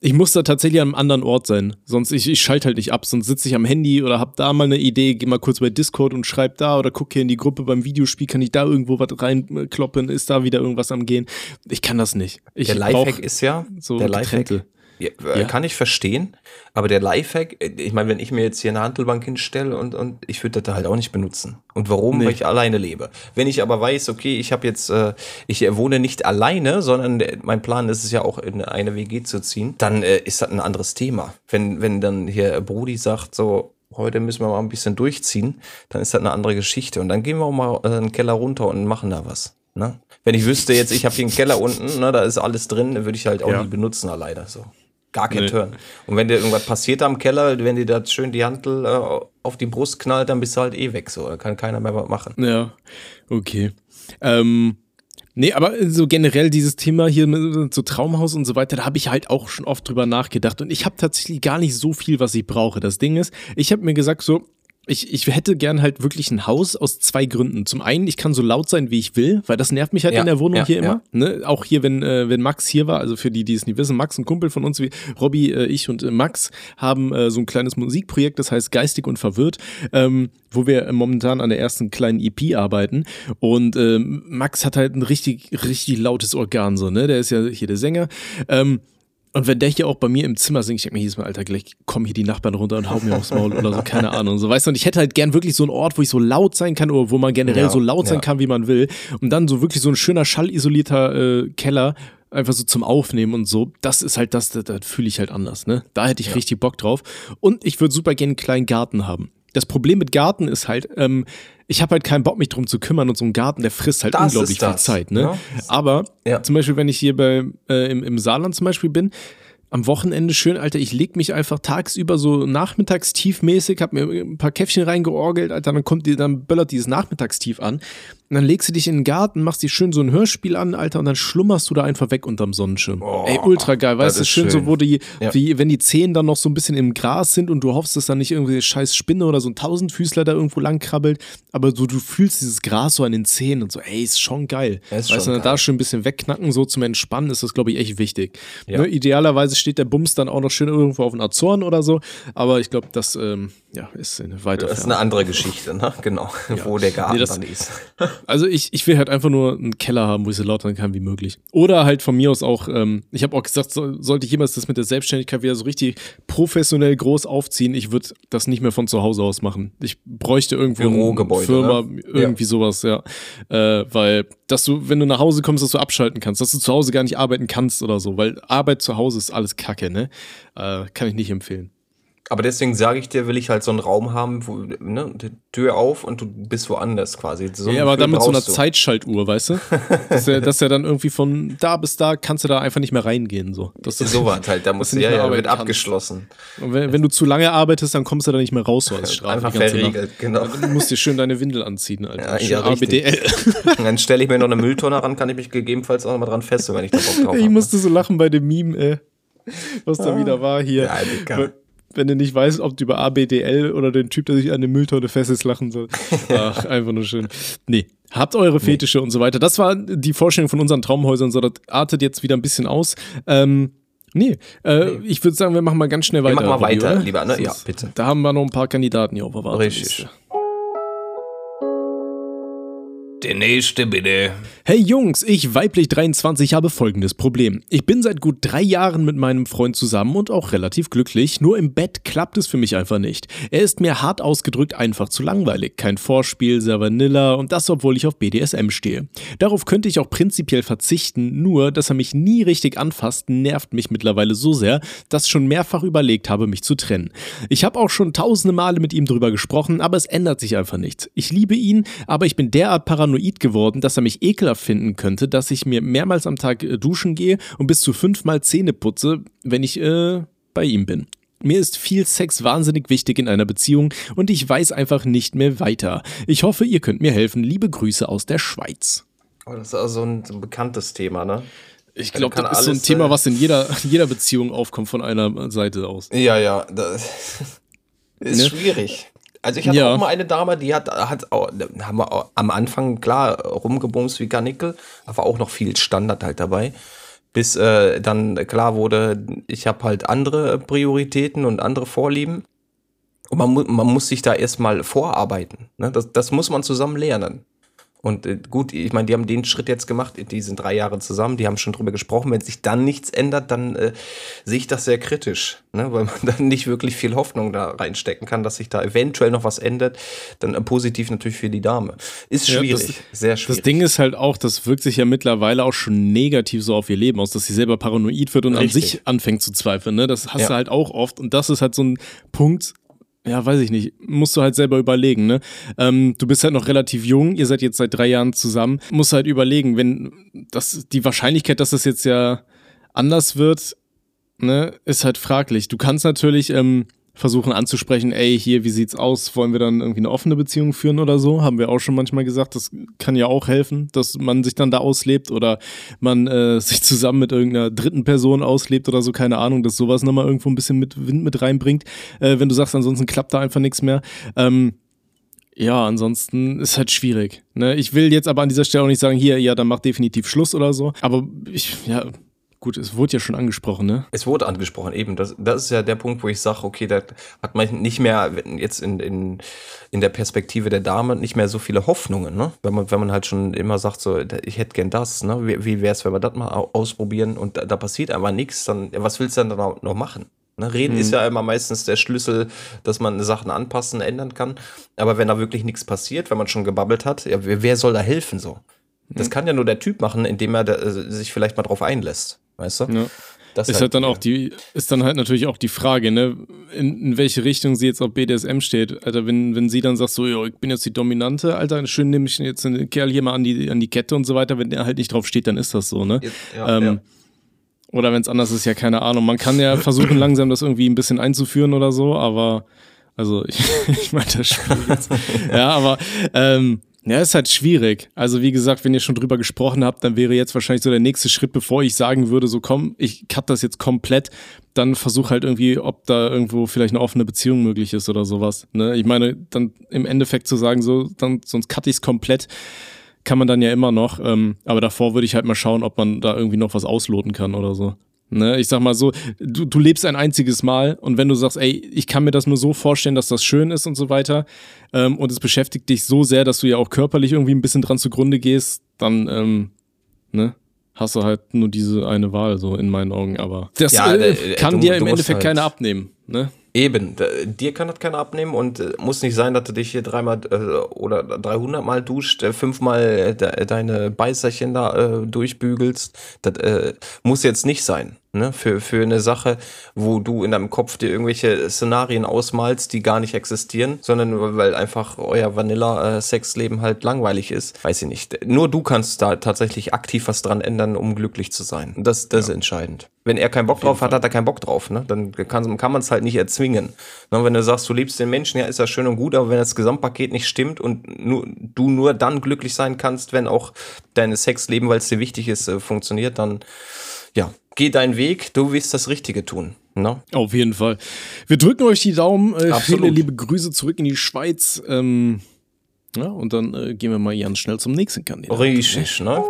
Ich muss da tatsächlich an einem anderen Ort sein. Sonst, ich, ich schalte halt nicht ab. Sonst sitze ich am Handy oder habe da mal eine Idee, gehe mal kurz bei Discord und schreibe da oder gucke hier in die Gruppe beim Videospiel, kann ich da irgendwo was reinkloppen, ist da wieder irgendwas am Gehen. Ich kann das nicht. Ich der Lifehack ist ja, so der Lifehack, ja, äh, ja. Kann ich verstehen, aber der Lifehack, äh, ich meine, wenn ich mir jetzt hier eine Handelbank hinstelle und, und ich würde das halt auch nicht benutzen. Und warum? Nee. Weil ich alleine lebe. Wenn ich aber weiß, okay, ich habe jetzt, äh, ich wohne nicht alleine, sondern mein Plan ist es ja auch in eine WG zu ziehen, dann äh, ist das ein anderes Thema. Wenn, wenn dann hier Brudi sagt, so, heute müssen wir mal ein bisschen durchziehen, dann ist das eine andere Geschichte. Und dann gehen wir auch mal äh, einen Keller runter und machen da was. Ne? Wenn ich wüsste jetzt, ich habe hier einen Keller unten, ne, da ist alles drin, dann würde ich halt auch ja. nie benutzen alleine. So. Gar kein Nee. Turn. Und wenn dir irgendwas passiert am Keller, wenn dir da schön die Handel äh, auf die Brust knallt, dann bist du halt eh weg so. Da kann keiner mehr was machen. Ja, okay. Ähm, nee, aber so generell dieses Thema hier mit so Traumhaus und so weiter, da habe ich halt auch schon oft drüber nachgedacht. Und ich habe tatsächlich gar nicht so viel, was ich brauche. Das Ding ist, ich habe mir gesagt, so, ich, ich hätte gern halt wirklich ein Haus aus zwei Gründen. Zum einen, ich kann so laut sein, wie ich will, weil das nervt mich halt Ja, in der Wohnung ja, hier ja. immer. Ne? Auch hier, wenn, äh, wenn Max hier war, also für die, die es nicht wissen, Max, ein Kumpel von uns, wie Robby, äh, ich und äh, Max, haben äh, so ein kleines Musikprojekt, das heißt Geistig und Verwirrt, ähm, wo wir momentan an der ersten kleinen EP arbeiten. Und ähm, Max hat halt ein richtig, richtig lautes Organ, so, ne? Der ist ja hier der Sänger. Ähm, und wenn der hier auch bei mir im Zimmer singt, ich denke mir jedes Mal, Alter, gleich kommen hier die Nachbarn runter und hauen mir aufs Maul oder so, keine Ahnung. So, weißt du, und ich hätte halt gern wirklich so einen Ort, wo ich so laut sein kann oder wo man generell Ja, so laut sein ja. kann, wie man will. Und dann so wirklich so ein schöner, schallisolierter äh, Keller, einfach so zum Aufnehmen und so. Das ist halt das, das, fühle ich halt anders, ne? Da hätte ich richtig Bock drauf. Und ich würde super gerne einen kleinen Garten haben. Das Problem mit Garten ist halt, ähm, ich habe halt keinen Bock, mich drum zu kümmern und so ein Garten, der frisst halt Das unglaublich viel Zeit, ne? ne? Aber Ja. zum Beispiel, wenn ich hier bei, äh, im, im Saarland zum Beispiel bin, am Wochenende schön, Alter, ich leg mich einfach tagsüber so nachmittagstiefmäßig, hab mir ein paar Käffchen reingeorgelt, Alter, dann kommt die, dann böllert dieses Nachmittagstief an. Und dann legst du dich in den Garten, machst dir schön so ein Hörspiel an, Alter, und dann schlummerst du da einfach weg unterm Sonnenschirm. Oh, Ey, ultra geil, weißt du, ist schön, so, schön. wo die, Ja. wie, wenn die Zehen dann noch so ein bisschen im Gras sind und du hoffst, dass da nicht irgendwie eine scheiß Spinne oder so ein Tausendfüßler da irgendwo lang krabbelt, aber so, du fühlst dieses Gras so an den Zehen und so, ey, ist schon geil. Ja, ist weißt schon du, da schön ein bisschen wegknacken, so zum Entspannen ist das, glaube ich, echt wichtig. Ja. Ne, idealerweise steht der Bums dann auch noch schön irgendwo auf den Azoren oder so, aber ich glaube, das ähm, ja, ist eine weiter Das ist eine andere Geschichte, ne? Genau. Wo der Garten Nee, das- dann ist. Also ich, ich will halt einfach nur einen Keller haben, wo ich so laut sein kann wie möglich. Oder halt von mir aus auch, ähm, ich habe auch gesagt, so, sollte ich jemals das mit der Selbstständigkeit wieder so richtig professionell groß aufziehen, ich würde das nicht mehr von zu Hause aus machen. Ich bräuchte irgendwo Bürogebäude, eine Firma, ne? irgendwie sowas, ja. Äh, weil, dass du, wenn du nach Hause kommst, dass du abschalten kannst, dass du zu Hause gar nicht arbeiten kannst oder so, weil Arbeit zu Hause ist alles Kacke, ne? Äh, kann ich nicht empfehlen. Aber deswegen sage ich dir, will ich halt so einen Raum haben, wo, ne, die Tür auf und du bist woanders quasi. So Ja, aber dann mit so einer du. Zeitschaltuhr, weißt du? Dass er, dass er dann irgendwie von da bis da kannst du da einfach nicht mehr reingehen. So. Das ist So was halt, da muss du ja, ja, wird abgeschlossen. Und wenn, wenn du zu lange arbeitest, dann kommst du da nicht mehr raus so als Strafe. Einfach verriegelt, Nacht. genau. Du musst dir schön deine Windel anziehen, Alter. Ja, ja. ABDL. Dann stelle ich mir noch eine Mülltonne ran, kann ich mich gegebenenfalls auch noch mal dran festhalten, wenn ich da Bock drauf Ich habe. musste so lachen bei dem Meme, ey. Was da wieder war hier. Ja. Wenn- du nicht weißt, ob du über ABDL oder den Typ, der sich an eine Mülltonne fesselt, lachen soll. Ach, einfach nur schön. Nee. Habt eure Fetische und so weiter. Das war die Vorstellung von unseren Traumhäusern. So, das artet jetzt wieder ein bisschen aus. Ähm, nee, äh, ich würde sagen, wir machen mal ganz schnell weiter. machen mal weiter, lieber, ne? Ja, bitte. Da haben wir noch ein paar Kandidaten hier auf der. Richtig. Der nächste bitte. Hey Jungs, ich weiblich 23 habe folgendes Problem. Ich bin seit gut drei Jahren mit meinem Freund zusammen und auch relativ glücklich, nur im Bett klappt es für mich einfach nicht. Er ist mir hart ausgedrückt einfach zu langweilig. Kein Vorspiel, sehr Vanilla und das, obwohl ich auf BDSM stehe. Darauf könnte ich auch prinzipiell verzichten, nur dass er mich nie richtig anfasst, nervt mich mittlerweile so sehr, dass ich schon mehrfach überlegt habe, mich zu trennen. Ich habe auch schon tausende Male mit ihm drüber gesprochen, aber es ändert sich einfach nichts. Ich liebe ihn, aber ich bin derart paranoid geworden, dass er mich ekelhaft finden könnte, dass ich mir mehrmals am Tag äh, duschen gehe und bis zu fünfmal Zähne putze, wenn ich äh, bei ihm bin. Mir ist viel Sex wahnsinnig wichtig in einer Beziehung und ich weiß einfach nicht mehr weiter. Ich hoffe, ihr könnt mir helfen. Liebe Grüße aus der Schweiz. Oh, das ist also ein, so ein bekanntes Thema, ne? Ich glaube, das ist so ein Thema, äh, was in jeder, jeder Beziehung aufkommt von einer Seite aus. Ja, ja, das ist Ne? schwierig. Also ich hatte Ja. auch mal eine Dame, die hat, hat haben wir am Anfang klar rumgebumst wie Garnickel, aber auch noch viel Standard halt dabei. Bis äh, dann klar wurde, ich habe halt andere Prioritäten und andere Vorlieben. Und man, mu man muss sich da erstmal vorarbeiten. Ne? Das, das muss man zusammen lernen. Und äh, gut, ich meine, die haben den Schritt jetzt gemacht, die sind drei Jahre zusammen, die haben schon drüber gesprochen. Wenn sich dann nichts ändert, dann äh, sehe ich das sehr kritisch, ne? weil man dann nicht wirklich viel Hoffnung da reinstecken kann, dass sich da eventuell noch was ändert. Dann äh, positiv natürlich für die Dame. Ist Ja, schwierig, das- sehr schwierig. Das Ding ist halt auch, das wirkt sich ja mittlerweile auch schon negativ so auf ihr Leben aus, dass sie selber paranoid wird und an Richtig. sich anfängt zu zweifeln. Ne? Das hast Ja. du halt auch oft. Und das ist halt so ein Punkt, ja, weiß ich nicht, musst du halt selber überlegen. Ne? Ähm, du bist halt noch relativ jung, ihr seid jetzt seit drei Jahren zusammen, musst halt überlegen, wenn das die Wahrscheinlichkeit, dass das jetzt ja anders wird, ne, ist halt fraglich. Du kannst natürlich ähm, versuchen anzusprechen, ey, hier, wie sieht's aus? Wollen wir dann irgendwie eine offene Beziehung führen oder so? Haben wir auch schon manchmal gesagt, das kann ja auch helfen, dass man sich dann da auslebt oder man äh, sich zusammen mit irgendeiner dritten Person auslebt oder so, keine Ahnung, dass sowas nochmal irgendwo ein bisschen mit Wind mit reinbringt. Äh, wenn du sagst, ansonsten klappt da einfach nichts mehr. Ähm, ja, ansonsten ist halt schwierig. Ne? Ich will jetzt aber an dieser Stelle auch nicht sagen, hier, ja, dann mach definitiv Schluss oder so. Aber ich, ja, Gut, es wurde ja schon angesprochen, ne? Es wurde angesprochen, eben. Das, das ist ja der Punkt, wo ich sage, okay, da hat man nicht mehr jetzt in, in, in der Perspektive der Dame nicht mehr so viele Hoffnungen, ne? Wenn man, wenn man halt schon immer sagt, so, ich hätte gern das, ne? Wie, wie wäre es, wenn wir das mal ausprobieren und da, da passiert einfach nichts, dann, was willst du dann noch machen? Ne, reden mhm. ist ja immer meistens der Schlüssel, dass man Sachen anpassen, ändern kann. Aber wenn da wirklich nichts passiert, wenn man schon gebabbelt hat, ja, wer soll da helfen so? Das mhm. kann ja nur der Typ machen, indem er da, äh, sich vielleicht mal drauf einlässt. Weißt du? Ja. Das ist halt, halt dann auch die, ist dann halt natürlich auch die Frage, ne, in, in, welche Richtung sie jetzt auf BDSM steht. Alter, wenn, wenn sie dann sagt, so, jo, ich bin jetzt die Dominante, Alter, schön nehme ich jetzt den Kerl hier mal an die, an die Kette und so weiter, wenn der halt nicht drauf steht, dann ist das so, ne? Ja, ähm, ja. Oder wenn es anders ist, ja, keine Ahnung. Man kann ja versuchen, langsam das irgendwie ein bisschen einzuführen oder so, aber, also, ich, ich meine das Spiel jetzt. ja, aber, ähm, ja, ist halt schwierig. Also wie gesagt, wenn ihr schon drüber gesprochen habt, dann wäre jetzt wahrscheinlich so der nächste Schritt, bevor ich sagen würde, so komm, ich cut das jetzt komplett, dann versuch halt irgendwie, ob da irgendwo vielleicht eine offene Beziehung möglich ist oder sowas. Ne? Ich meine, dann im Endeffekt zu sagen, so, dann sonst cut ich es komplett, kann man dann ja immer noch. Ähm, aber davor würde ich halt mal schauen, ob man da irgendwie noch was ausloten kann oder so. Ne, ich sag mal so, du, du lebst ein einziges Mal und wenn du sagst, ey, ich kann mir das nur so vorstellen, dass das schön ist und so weiter ähm, und es beschäftigt dich so sehr, dass du ja auch körperlich irgendwie ein bisschen dran zugrunde gehst, dann ähm, ne, hast du halt nur diese eine Wahl, so in meinen Augen. Aber das ja, äh, äh kann du, dir im Endeffekt halt keiner abnehmen. Ne? Eben, dir kann das keiner abnehmen und äh, muss nicht sein, dass du dich hier dreimal äh, oder 300 Mal duscht, äh, fünfmal äh, de deine Beißerchen da äh, durchbügelst. Das äh, muss jetzt nicht sein. Ne? Für, für eine Sache, wo du in deinem Kopf dir irgendwelche Szenarien ausmalst, die gar nicht existieren, sondern weil einfach euer Vanilla-Sexleben halt langweilig ist. Weiß ich nicht. Nur du kannst da tatsächlich aktiv was dran ändern, um glücklich zu sein. Das, das ja. ist entscheidend. Wenn er keinen Bock drauf hat, hat er keinen Bock drauf. Ne? Dann kann, kann man es halt nicht erzwingen. Ne? Wenn du sagst, du liebst den Menschen, ja, ist das schön und gut, aber wenn das Gesamtpaket nicht stimmt und nur, du nur dann glücklich sein kannst, wenn auch deine Sexleben, weil es dir wichtig ist, äh, funktioniert, dann ja, geh deinen Weg, du wirst das Richtige tun. No? Ne? Auf jeden Fall. Wir drücken euch die Daumen. Äh, viele liebe Grüße zurück in die Schweiz. Ähm, ja, und dann äh, gehen wir mal ganz schnell zum nächsten Kandidaten. Richtig, ne?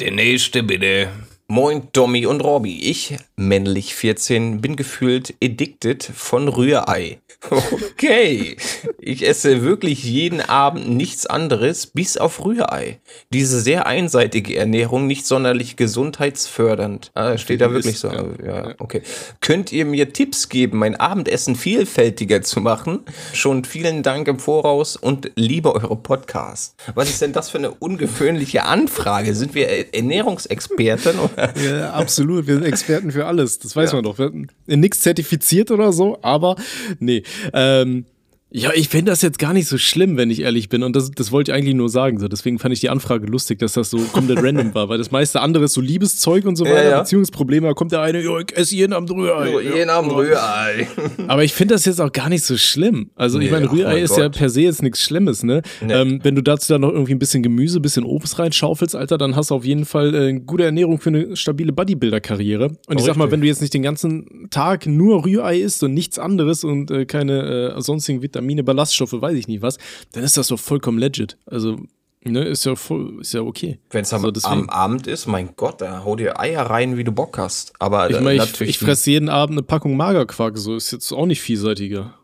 Der nächste bitte. Moin Tommy und Robby. Ich, männlich 14, bin gefühlt addicted von Rührei. Okay. Ich esse wirklich jeden Abend nichts anderes bis auf Rührei. Diese sehr einseitige Ernährung nicht sonderlich gesundheitsfördernd. Ah, steht da wirklich so. Ja, okay. Könnt ihr mir Tipps geben, mein Abendessen vielfältiger zu machen? Schon vielen Dank im Voraus und liebe eure Podcasts. Was ist denn das für eine ungewöhnliche Anfrage? Sind wir Ernährungsexperten? Ja, absolut. Wir sind Experten für alles. Das weiß ja. man doch. Wir sind nichts zertifiziert oder so, aber nee. Ähm, ja, ich finde das jetzt gar nicht so schlimm, wenn ich ehrlich bin. Und das, das wollte ich eigentlich nur sagen. So. Deswegen fand ich die Anfrage lustig, dass das so komplett random war. Weil das meiste andere ist so Liebeszeug und so weiter, ja, ja. Beziehungsprobleme. Da kommt der eine, jo, ich esse jeden Abend Rührei. Jo, jeden Abend Rührei. Aber ich finde das jetzt auch gar nicht so schlimm. Also nee, ich meine, Rührei ist Gott. ja per se jetzt nichts Schlimmes, ne? Nee. Ähm, wenn du dazu dann noch irgendwie ein bisschen Gemüse, ein bisschen Obst reinschaufelst, Alter, dann hast du auf jeden Fall äh, eine gute Ernährung für eine stabile Bodybuilder-Karriere. Und oh, ich sag mal, wenn du jetzt nicht den ganzen Tag nur Rührei isst und nichts anderes und äh, keine äh, sonstigen Vitamine, Ballaststoffe weiß ich nicht was, dann ist das doch vollkommen legit. Also, ne, ist ja voll, ist ja okay. Wenn es am, also am, Abend ist, mein Gott, da hau dir Eier rein, wie du Bock hast. Aber ich äh, meine, ich, ich fresse jeden Abend eine Packung Magerquark, so ist jetzt auch nicht vielseitiger.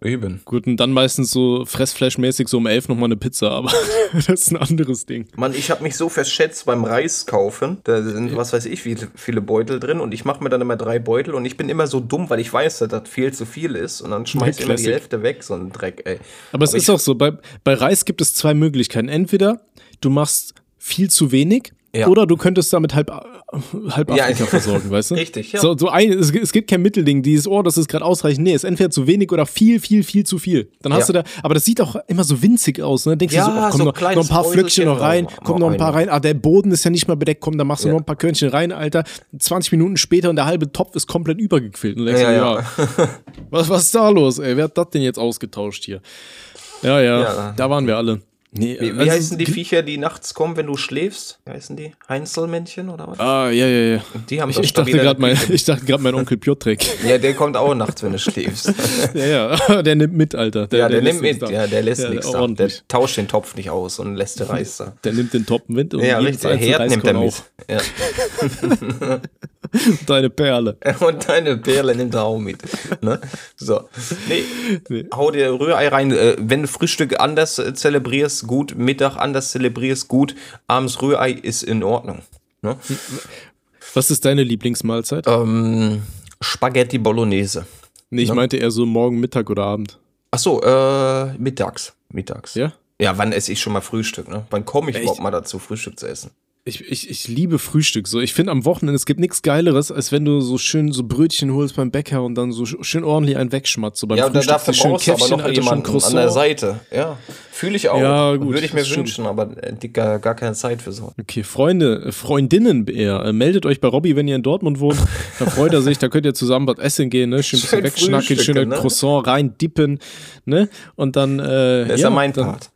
Eben. Gut, und dann meistens so Fressflash-mäßig so um elf nochmal eine Pizza, aber das ist ein anderes Ding. Mann, ich habe mich so verschätzt beim Reis kaufen. Da sind, was weiß ich, wie viele Beutel drin und ich mache mir dann immer drei Beutel und ich bin immer so dumm, weil ich weiß, dass das viel zu viel ist und dann schmeiß ich immer die Hälfte weg, so ein Dreck, ey. Aber es aber ist auch so, bei, bei Reis gibt es zwei Möglichkeiten. Entweder du machst viel zu wenig Ja. Oder du könntest damit halb, halb Ja. Afrika versorgen, weißt du? Richtig, ja. So, so ein, es, es gibt kein Mittelding, dieses Ohr, das ist gerade ausreichend. Nee, es ist entweder zu wenig oder viel, viel, viel zu viel. Dann hast Ja. du da, aber das sieht auch immer so winzig aus, ne? Denkst Ja, du so, oh, komm, so noch, noch ein paar Flöckchen noch rein, Häuselchen, komm noch ein paar rein. Ah, der Boden ist ja nicht mal bedeckt, komm, dann machst du Ja. noch ein paar Körnchen rein, Alter. 20 Minuten später und der halbe Topf ist komplett übergequillt. Und denkst Ja, du, ja. ja, was, was ist da los, ey? Wer hat das denn jetzt ausgetauscht hier? Ja, ja, Ja. da waren wir alle. Nee, Wie, wie also- heißen die Viecher, die nachts kommen, wenn du schläfst? Wie heißen die? Heinzelmännchen oder was? Ah, ja, ja, ja. Die haben Ich, ich dachte gerade der mein, Küche. ich dachte gerade mein Onkel Piotrek. Ja, der kommt auch nachts, wenn du schläfst. ja, ja, der nimmt mit, Alter. Der, ja, der, nimmt lässt mit. Ja, der lässt Ja, nichts da. Der tauscht den Topf nicht aus und lässt den Reis da. Der nimmt den Topf mit und Ja, jedes richtig. Der einzelne Herd nimmt er mit. Ja. auch. Deine Perle. Und deine Perle nimmt er auch mit. Ne? So. Nee, Nee. hau dir Rührei rein. Äh, Wenn du Frühstück anders äh, zelebrierst, gut. Mittag anders zelebrierst, gut. Abends Rührei ist in Ordnung. Ne? Was ist deine Lieblingsmahlzeit? Ähm, Spaghetti Bolognese. Nee, ich ne? meinte eher so morgen, Mittag oder Abend. Ach so, äh, mittags. Mittags. Ja? Ja, wann esse ich schon mal Frühstück, ne? Wann komme ich Echt? überhaupt mal dazu, Frühstück zu essen? Ich, ich, ich liebe Frühstück. So, ich finde am Wochenende, es gibt nichts Geileres, als wenn du so schön so Brötchen holst beim Bäcker und dann so sch- schön ordentlich einen wegschmatzt. So beim ja, und da Frühstück dafür so schön brauchst du aber noch Alter, schön jemanden an der Seite. Ja, fühle ich auch. Ja, gut, Würde ich mir das stimmt. wünschen, aber äh, gar, gar keine Zeit für so. Okay, Freunde, äh, Freundinnen eher. Äh, meldet euch bei Robby, wenn ihr in Dortmund wohnt. Da freut er sich, da könnt ihr zusammen was essen gehen, ne? Schön ein bisschen Schön wegschnacken, schöne ne? Croissant rein dippen, ne? Und dann, äh, Das ist ja mein dann, Part.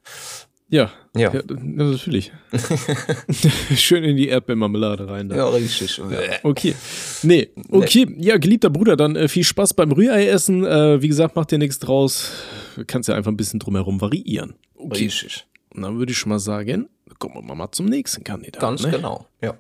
Ja. Ja. ja. natürlich. schön in die Erdbeermarmelade rein. Da. Ja, richtig. Okay. Nee, okay. Ja, geliebter Bruder, dann äh, viel Spaß beim Rührei essen. Äh, wie gesagt, mach dir nichts draus. Du kannst ja einfach ein bisschen drumherum variieren. Okay. Richtig. Und dann würde ich schon mal sagen, kommen wir mal zum nächsten Kandidaten. Ganz ne? genau. Ja.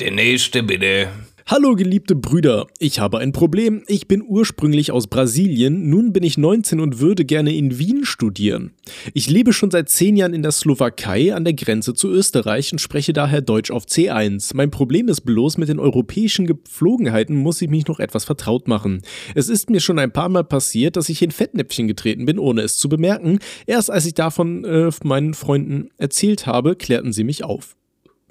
Der nächste bitte. Hallo geliebte Brüder, ich habe ein Problem. Ich bin ursprünglich aus Brasilien, nun bin ich 19 und würde gerne in Wien studieren. Ich lebe schon seit 10 Jahren in der Slowakei an der Grenze zu Österreich und spreche daher Deutsch auf C1. Mein Problem ist bloß, mit den europäischen Gepflogenheiten muss ich mich noch etwas vertraut machen. Es ist mir schon ein paar Mal passiert, dass ich in Fettnäpfchen getreten bin, ohne es zu bemerken. Erst als ich davon äh, meinen Freunden erzählt habe, klärten sie mich auf.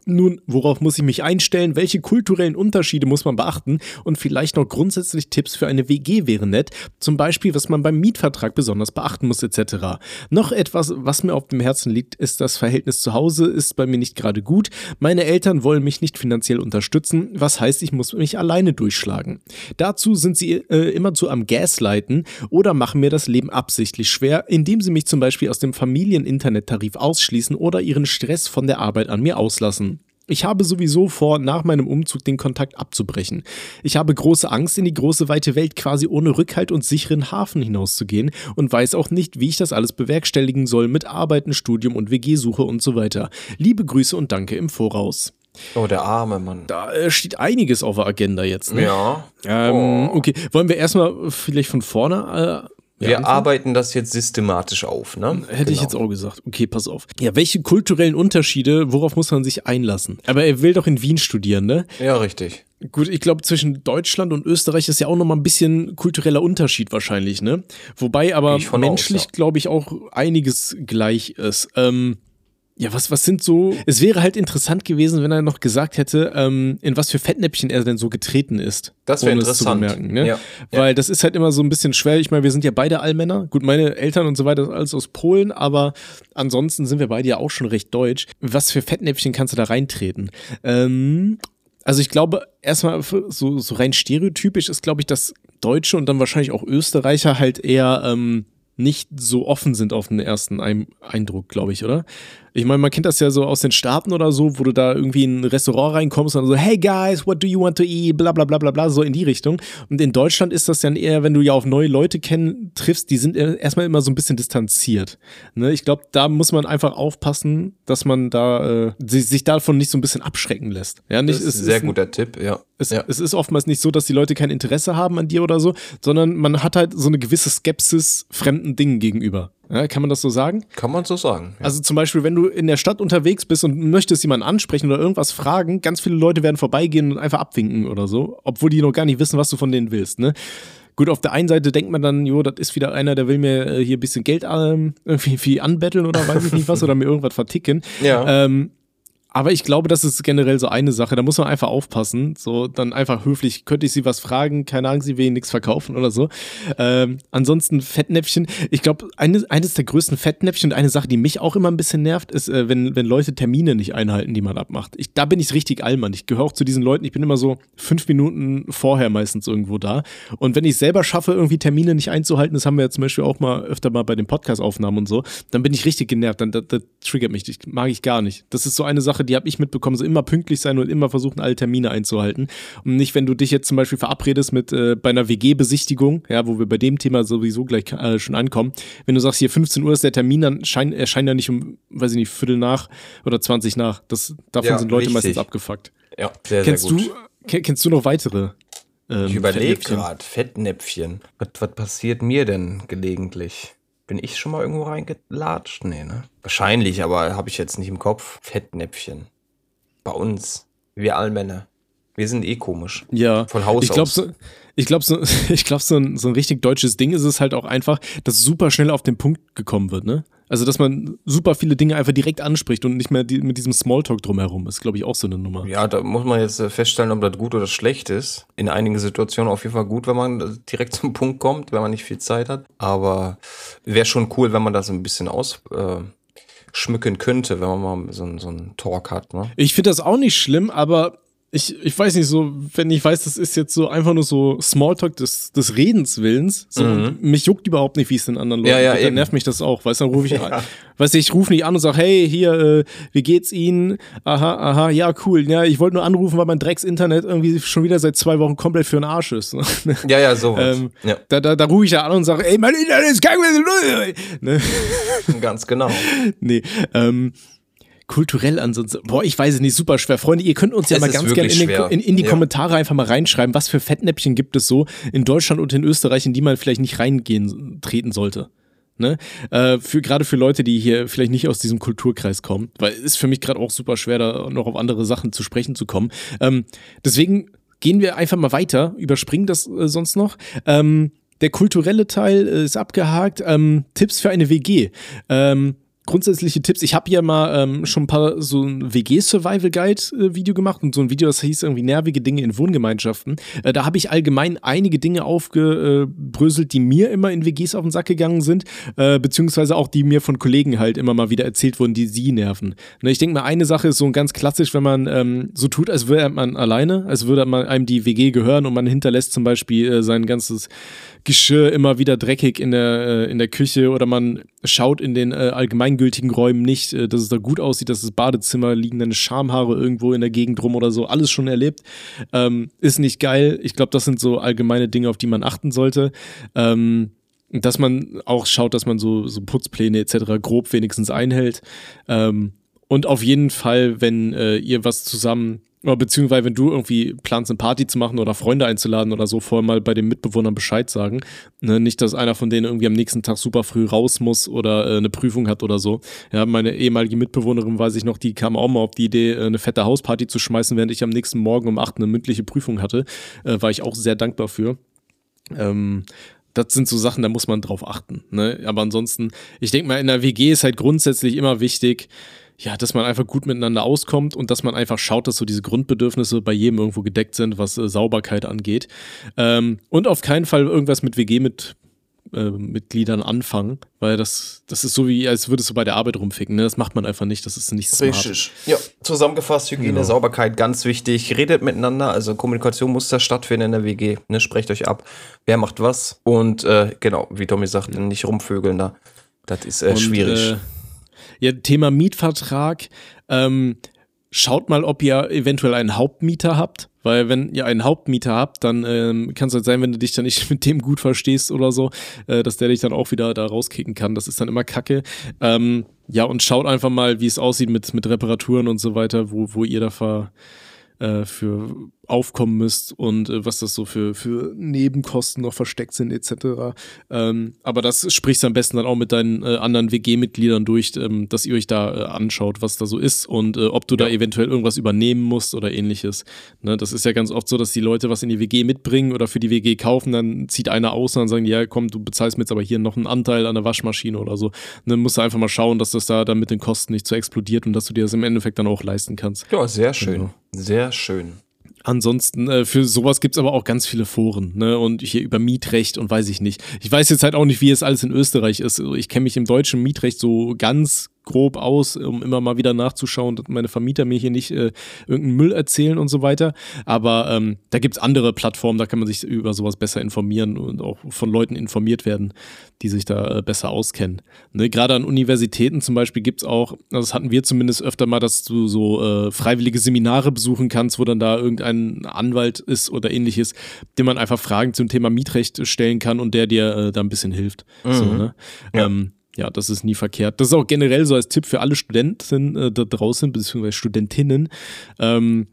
Nun, worauf muss ich mich einstellen? Welche kulturellen Unterschiede muss man beachten? Und vielleicht noch grundsätzlich Tipps für eine WG wäre nett. Zum Beispiel, was man beim Mietvertrag besonders beachten muss, etc. Noch etwas, was mir auf dem Herzen liegt, ist das Verhältnis zu Hause, ist bei mir nicht gerade gut. Meine Eltern wollen mich nicht finanziell unterstützen, was heißt, ich muss mich alleine durchschlagen. Dazu sind sie äh, immerzu am Gaslighten oder machen mir das Leben absichtlich schwer, indem sie mich zum Beispiel aus dem Familien-Internettarif ausschließen oder ihren Stress von der Arbeit an mir auslassen. Ich habe sowieso vor, nach meinem Umzug den Kontakt abzubrechen. Ich habe große Angst, in die große weite Welt quasi ohne Rückhalt und sicheren Hafen hinauszugehen und weiß auch nicht, wie ich das alles bewerkstelligen soll mit Arbeiten, Studium und WG-Suche und so weiter. Liebe Grüße und danke im Voraus. Oh, der arme Mann. Da äh, steht einiges auf der Agenda jetzt. Ne? Ja. Ähm, Okay, wollen wir erstmal vielleicht von vorne. Ja, Wir anfangen? arbeiten das jetzt systematisch auf, ne? Hätte ich Genau. jetzt auch gesagt. Okay, pass auf. Ja, welche kulturellen Unterschiede, worauf muss man sich einlassen? Aber er will doch in Wien studieren, ne? Ja, richtig. Gut, ich glaube, zwischen Deutschland und Österreich ist ja auch nochmal ein bisschen kultureller Unterschied wahrscheinlich, ne? Wobei aber ich menschlich, ja. glaube ich, auch einiges gleich ist. Ähm, ja, was, was sind so. Es wäre halt interessant gewesen, wenn er noch gesagt hätte, ähm, in was für Fettnäpfchen er denn so getreten ist. Das wäre es interessant. Zu bemerken, ne? Ja. Weil das ist halt immer so ein bisschen schwer. Ich meine, wir sind ja beide Allmänner. Gut, meine Eltern und so weiter, ist alles aus Polen, aber ansonsten sind wir beide ja auch schon recht deutsch. Was für Fettnäpfchen kannst du da reintreten? Ähm, also ich glaube, erstmal so, so rein stereotypisch ist, glaube ich, dass Deutsche und dann wahrscheinlich auch Österreicher halt eher ähm, nicht so offen sind auf den ersten Ein Eindruck, glaube ich, oder? Ich meine, man kennt das ja so aus den Staaten oder so, wo du da irgendwie in ein Restaurant reinkommst und so, hey guys, what do you want to eat? Bla bla bla bla bla, so in die Richtung. Und in Deutschland ist das dann eher, wenn du ja auf neue Leute kennen, triffst, die sind erstmal immer so ein bisschen distanziert. Ne? Ich glaube, da muss man einfach aufpassen, dass man da äh, sich, davon nicht so ein bisschen abschrecken lässt. Ja, nicht, Das ist ein sehr ist, guter Tipp, ja. es, ja. es ist oftmals nicht so, dass die Leute kein Interesse haben an dir oder so, sondern man hat halt so eine gewisse Skepsis fremden Dingen gegenüber. Ja, kann man das so sagen? Kann man so sagen. Ja. Also zum Beispiel, wenn du in der Stadt unterwegs bist und möchtest jemanden ansprechen oder irgendwas fragen, ganz viele Leute werden vorbeigehen und einfach abwinken oder so, obwohl die noch gar nicht wissen, was du von denen willst. Ne? Gut, auf der einen Seite denkt man dann, jo, das ist wieder einer, der will mir äh, hier ein bisschen Geld ähm, irgendwie anbetteln oder weiß ich nicht was oder mir irgendwas verticken. Ja. Ähm, aber ich glaube, das ist generell so eine Sache. Da muss man einfach aufpassen. So, dann einfach höflich, könnte ich Sie was fragen? Keine Ahnung, Sie will nichts verkaufen oder so. Ähm, ansonsten Fettnäpfchen. Ich glaube, eine, eines der größten Fettnäpfchen und eine Sache, die mich auch immer ein bisschen nervt, ist, äh, wenn, wenn Leute Termine nicht einhalten, die man abmacht. Ich, da bin ich richtig allmann. Ich gehöre auch zu diesen Leuten. Ich bin immer so fünf Minuten vorher meistens irgendwo da. Und wenn ich selber schaffe, irgendwie Termine nicht einzuhalten, das haben wir ja zum Beispiel auch mal öfter mal bei den Podcast-Aufnahmen und so, dann bin ich richtig genervt. Dann das, das triggert mich. Das mag ich gar nicht. Das ist so eine Sache, die habe ich mitbekommen, so immer pünktlich sein und immer versuchen, alle Termine einzuhalten. Und nicht, wenn du dich jetzt zum Beispiel verabredest mit äh, bei einer WG-Besichtigung, ja, wo wir bei dem Thema sowieso gleich äh, schon ankommen, wenn du sagst, hier 15 Uhr ist der Termin, dann scheint, erscheint er nicht um, weiß ich nicht, Viertel nach oder 20 nach. Das, davon Ja, sind Leute richtig. meistens abgefuckt. Ja, sehr, kennst sehr gut. du, ke- kennst du noch weitere? ähm, Ich überlege Fettnäpfchen? gerade, Fettnäpfchen. Was, was passiert mir denn gelegentlich? Bin ich schon mal irgendwo reingelatscht? Nee, ne? Wahrscheinlich, aber habe ich jetzt nicht im Kopf. Fettnäpfchen. Bei uns. Wir Allmänner. Wir sind eh komisch. Ja, Von Haus ich glaube aus. so, ich glaube so, ich glaube so ein, so ein richtig deutsches Ding ist es halt auch einfach, dass super schnell auf den Punkt gekommen wird, ne? Also dass man super viele Dinge einfach direkt anspricht und nicht mehr die, mit diesem Smalltalk drumherum ist, glaube ich auch so eine Nummer. Ja, da muss man jetzt äh, feststellen, ob das gut oder schlecht ist. In einigen Situationen auf jeden Fall gut, wenn man äh, direkt zum Punkt kommt, wenn man nicht viel Zeit hat. Aber wäre schon cool, wenn man das ein bisschen ausschmücken äh, schmücken könnte, wenn man mal so, einen- so einen Talk hat. Ne? Ich finde das auch nicht schlimm, aber ich, ich weiß nicht, so, wenn ich weiß, das ist jetzt so einfach nur so Smalltalk des, des Redens Willens, so, Mhm. mich juckt überhaupt nicht, wie es den anderen Leuten Ja, ja, geht, dann eben. nervt mich das auch, weißt du, dann rufe ich Ja. an, weißt du, ich rufe nicht an und sage, hey, hier, äh, wie geht's Ihnen? Aha, aha, ja, cool, ja, ich wollte nur anrufen, weil mein Drecks-Internet irgendwie schon wieder seit zwei Wochen komplett für den Arsch ist. Ja, ja, sowas. ähm, ja, da, da, da rufe ich ja an und sage, ey, mein Internet ist kein ne? ganz genau. Nee, ähm, kulturell ansonsten, boah, ich weiß es nicht, super schwer. Freunde, ihr könnt uns ja Es mal ganz gerne in, in, in die Ja. Kommentare einfach mal reinschreiben, was für Fettnäpfchen gibt es so in Deutschland und in Österreich, in die man vielleicht nicht reingehen, treten sollte. Ne? Äh, für, gerade für Leute, die hier vielleicht nicht aus diesem Kulturkreis kommen, weil es ist für mich gerade auch super schwer, da noch auf andere Sachen zu sprechen zu kommen. Ähm, deswegen gehen wir einfach mal weiter, überspringen das äh, sonst noch. Ähm, der kulturelle Teil äh, ist abgehakt. Ähm, Tipps für eine WG. Ähm, grundsätzliche Tipps. Ich habe ja mal ähm, schon ein paar so ein WG-Survival-Guide-Video gemacht und so ein Video, das hieß irgendwie nervige Dinge in Wohngemeinschaften. Äh, da habe ich allgemein einige Dinge aufgebröselt, die mir immer in WGs auf den Sack gegangen sind, äh, beziehungsweise auch die mir von Kollegen halt immer mal wieder erzählt wurden, die sie nerven. Ne, ich denke mal, eine Sache ist so ganz klassisch, wenn man ähm, so tut, als wäre man alleine, als würde man einem die WG gehören und man hinterlässt zum Beispiel äh, sein ganzes Geschirr immer wieder dreckig in der, äh, in der Küche oder man schaut in den äh, allgemeingültigen Räumen nicht, äh, dass es da gut aussieht, dass das Badezimmer liegen dann Schamhaare irgendwo in der Gegend rum oder so, alles schon erlebt. Ähm, ist nicht geil. Ich glaube, das sind so allgemeine Dinge, auf die man achten sollte. Ähm, dass man auch schaut, dass man so, so Putzpläne etc. grob wenigstens einhält. Ähm, und auf jeden Fall, wenn äh, ihr was zusammen, beziehungsweise wenn du irgendwie planst, eine Party zu machen oder Freunde einzuladen oder so, vorher mal bei den Mitbewohnern Bescheid sagen. Ne? Nicht, dass einer von denen irgendwie am nächsten Tag super früh raus muss oder äh, eine Prüfung hat oder so. Ja, meine ehemalige Mitbewohnerin, weiß ich noch, die kam auch mal auf die Idee, äh, eine fette Hausparty zu schmeißen, während ich am nächsten Morgen um 8 eine mündliche Prüfung hatte. Äh, war ich auch sehr dankbar für. Ähm, das sind so Sachen, da muss man drauf achten. Ne? Aber ansonsten, ich denke mal, in der WG ist halt grundsätzlich immer wichtig, ja, dass man einfach gut miteinander auskommt und dass man einfach schaut, dass so diese Grundbedürfnisse bei jedem irgendwo gedeckt sind, was äh, Sauberkeit angeht. Ähm, und auf keinen Fall irgendwas mit WG mit äh, Mitgliedern anfangen, weil das, das ist so wie, als würdest du bei der Arbeit rumficken. Ne? Das macht man einfach nicht, das ist nicht smart. Richtig. Ja, zusammengefasst, Hygiene, Genau. Sauberkeit, ganz wichtig. Redet miteinander, also Kommunikation muss da stattfinden in der WG. Ne? Sprecht euch ab, wer macht was. Und äh, genau, wie Tommy sagt, nicht rumvögeln da. Das ist äh, Und, schwierig. Ja, Thema Mietvertrag. Ähm, schaut mal, ob ihr eventuell einen Hauptmieter habt. Weil wenn ihr einen Hauptmieter habt, dann ähm, kann es halt sein, wenn du dich dann nicht mit dem gut verstehst oder so, äh, dass der dich dann auch wieder da rauskicken kann. Das ist dann immer Kacke. Ähm, ja, und schaut einfach mal, wie es aussieht mit, mit Reparaturen und so weiter, wo, wo ihr da ver, äh, für aufkommen müsst und äh, was das so für, für Nebenkosten noch versteckt sind etc. Ähm, aber das sprichst du am besten dann auch mit deinen äh, anderen WG-Mitgliedern durch, ähm, dass ihr euch da äh, anschaut, was da so ist und äh, ob du ja. da eventuell irgendwas übernehmen musst oder ähnliches. Ne, das ist ja ganz oft so, dass die Leute was in die WG mitbringen oder für die WG kaufen, dann zieht einer aus und dann sagen die, ja komm, du bezahlst mir jetzt aber hier noch einen Anteil an der Waschmaschine oder so. Dann ne, musst du einfach mal schauen, dass das da dann mit den Kosten nicht so explodiert und dass du dir das im Endeffekt dann auch leisten kannst. Ja, sehr schön. Genau. Sehr schön. Ansonsten, äh, für sowas gibt es aber auch ganz viele Foren, ne? Und hier über Mietrecht und weiß ich nicht. Ich weiß jetzt halt auch nicht, wie es alles in Österreich ist. Ich kenne mich im deutschen Mietrecht so ganz grob aus, um immer mal wieder nachzuschauen, dass meine Vermieter mir hier nicht äh, irgendeinen Müll erzählen und so weiter. Aber ähm, da gibt es andere Plattformen, da kann man sich über sowas besser informieren und auch von Leuten informiert werden, die sich da äh, besser auskennen. Ne? Gerade an Universitäten zum Beispiel gibt es auch, also das hatten wir zumindest öfter mal, dass du so äh, freiwillige Seminare besuchen kannst, wo dann da irgendein Anwalt ist oder ähnliches, dem man einfach Fragen zum Thema Mietrecht stellen kann und der dir äh, da ein bisschen hilft. Mhm. So, ne? ja. ähm, ja, das ist nie verkehrt. Das ist auch generell so als Tipp für alle Studenten äh, da draußen, beziehungsweise Studentinnen. Ähm,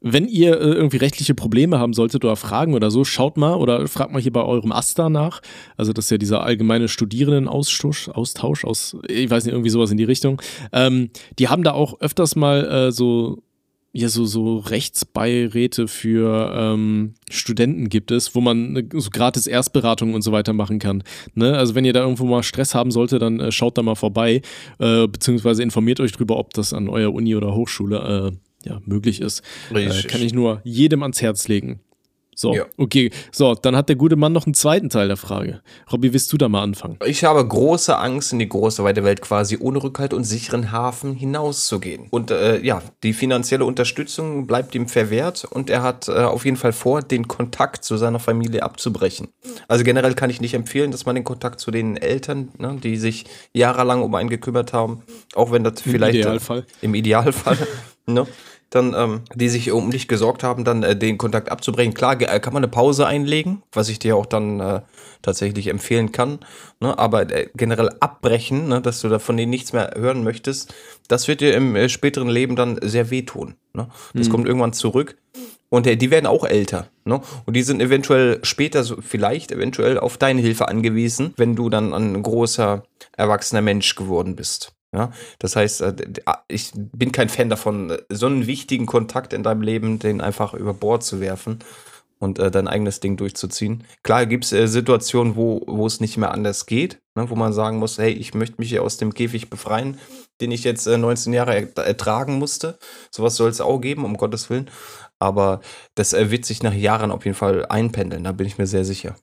wenn ihr äh, irgendwie rechtliche Probleme haben solltet oder Fragen oder so, schaut mal oder fragt mal hier bei eurem AStA nach. Also das ist ja dieser allgemeine Studierendenaustausch, Austausch aus, ich weiß nicht, irgendwie sowas in die Richtung. Ähm, die haben da auch öfters mal äh, so ja so, so Rechtsbeiräte für ähm, Studenten gibt es, wo man ne, so gratis Erstberatung und so weiter machen kann. Ne? Also wenn ihr da irgendwo mal Stress haben solltet, dann äh, schaut da mal vorbei, äh, beziehungsweise informiert euch drüber, ob das an eurer Uni oder Hochschule äh, ja, möglich ist. Äh, kann ich nur jedem ans Herz legen. So, ja. okay. So, dann hat der gute Mann noch einen zweiten Teil der Frage. Robby, willst du da mal anfangen? Ich habe große Angst, in die große weite Welt quasi ohne Rückhalt und sicheren Hafen hinauszugehen. Und äh, ja, die finanzielle Unterstützung bleibt ihm verwehrt und er hat äh, auf jeden Fall vor, den Kontakt zu seiner Familie abzubrechen. Also generell kann ich nicht empfehlen, dass man den Kontakt zu den Eltern, ne, die sich jahrelang um einen gekümmert haben, auch wenn das Im vielleicht Idealfall. Äh, im Idealfall ne, dann, ähm, die sich um dich gesorgt haben, dann äh, den Kontakt abzubrechen. Klar, äh, kann man eine Pause einlegen, was ich dir auch dann äh, tatsächlich empfehlen kann. Ne? Aber äh, generell abbrechen, ne? dass du da von denen nichts mehr hören möchtest, das wird dir im äh, späteren Leben dann sehr wehtun. Ne? Das mhm. kommt irgendwann zurück. Und äh, die werden auch älter. Ne? Und die sind eventuell später, so, vielleicht eventuell auf deine Hilfe angewiesen, wenn du dann ein großer, erwachsener Mensch geworden bist. Ja, das heißt, äh, ah, ich bin kein Fan davon, so einen wichtigen Kontakt in deinem Leben, den einfach über Bord zu werfen und äh, dein eigenes Ding durchzuziehen. Klar gibt es äh, Situationen, wo, wo es nicht mehr anders geht, ne, wo man sagen muss, hey, ich möchte mich hier aus dem Käfig befreien, den ich jetzt äh, 19 Jahre ertragen musste. Sowas soll es auch geben, um Gottes Willen. Aber das wird sich nach Jahren auf jeden Fall einpendeln, da bin ich mir sehr sicher.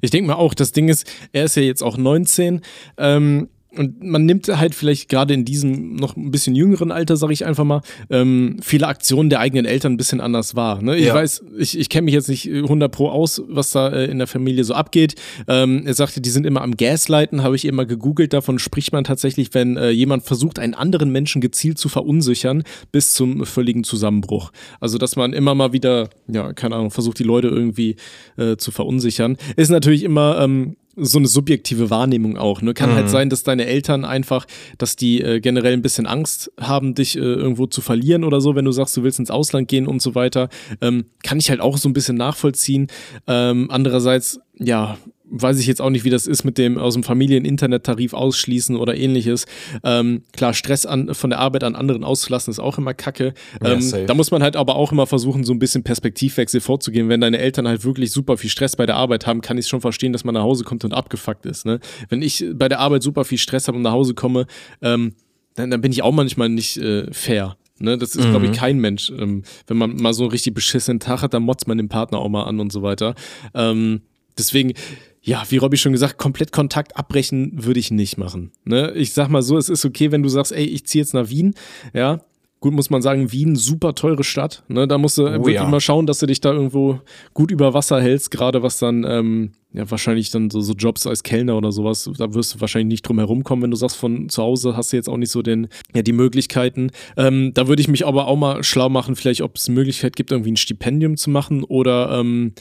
Ich denke mal auch, das Ding ist, er ist ja jetzt auch 19. Ähm, und man nimmt halt vielleicht gerade in diesem noch ein bisschen jüngeren Alter, sage ich einfach mal, ähm, viele Aktionen der eigenen Eltern ein bisschen anders wahr. Ne? Ich ja. weiß, ich, ich kenne mich jetzt nicht 100 pro aus, was da äh, in der Familie so abgeht. Ähm, er sagte, die sind immer am Gaslighten, habe ich immer gegoogelt. Davon spricht man tatsächlich, wenn äh, jemand versucht, einen anderen Menschen gezielt zu verunsichern, bis zum völligen Zusammenbruch. Also, dass man immer mal wieder, ja, keine Ahnung, versucht, die Leute irgendwie äh, zu verunsichern. Ist natürlich immer ähm, so eine subjektive Wahrnehmung auch. Ne? Kann halt mhm. halt sein, dass deine Eltern einfach, dass die äh, generell ein bisschen Angst haben, dich äh, irgendwo zu verlieren oder so, wenn du sagst, du willst ins Ausland gehen und so weiter. Ähm, kann ich halt auch so ein bisschen nachvollziehen. Ähm, andererseits, ja, weiß ich jetzt auch nicht, wie das ist mit dem aus dem Familien-Internet-Tarif ausschließen oder ähnliches. Ähm, klar, Stress an, von der Arbeit an anderen auszulassen ist auch immer kacke. Ähm, ja, da muss man halt aber auch immer versuchen, so ein bisschen Perspektivwechsel vorzugehen. Wenn deine Eltern halt wirklich super viel Stress bei der Arbeit haben, kann ich schon verstehen, dass man nach Hause kommt und abgefuckt ist. Ne? Wenn ich bei der Arbeit super viel Stress habe und nach Hause komme, ähm, dann, dann, bin ich auch manchmal nicht äh, fair. Ne, das ist, mhm. glaube ich, kein Mensch. Ähm, wenn man mal so einen richtig beschissenen Tag hat, dann motzt man den Partner auch mal an und so weiter. Ähm, deswegen, ja, wie Robby schon gesagt, komplett Kontakt abbrechen würde ich nicht machen. Ne? Ich sag mal so, es ist okay, wenn du sagst, ey, ich ziehe jetzt nach Wien, ja. Gut, muss man sagen, Wien, super teure Stadt. Ne? Da musst du oh, ja. mal schauen, dass du dich da irgendwo gut über Wasser hältst, gerade was dann, ähm, ja, wahrscheinlich dann so, so, Jobs als Kellner oder sowas, da wirst du wahrscheinlich nicht drum herum kommen, wenn du sagst, von zu Hause hast du jetzt auch nicht so den, ja, die Möglichkeiten. Ähm, da würde ich mich aber auch mal schlau machen, vielleicht, ob es Möglichkeit gibt, irgendwie ein Stipendium zu machen oder ähm,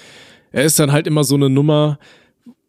er ist dann halt immer so eine Nummer,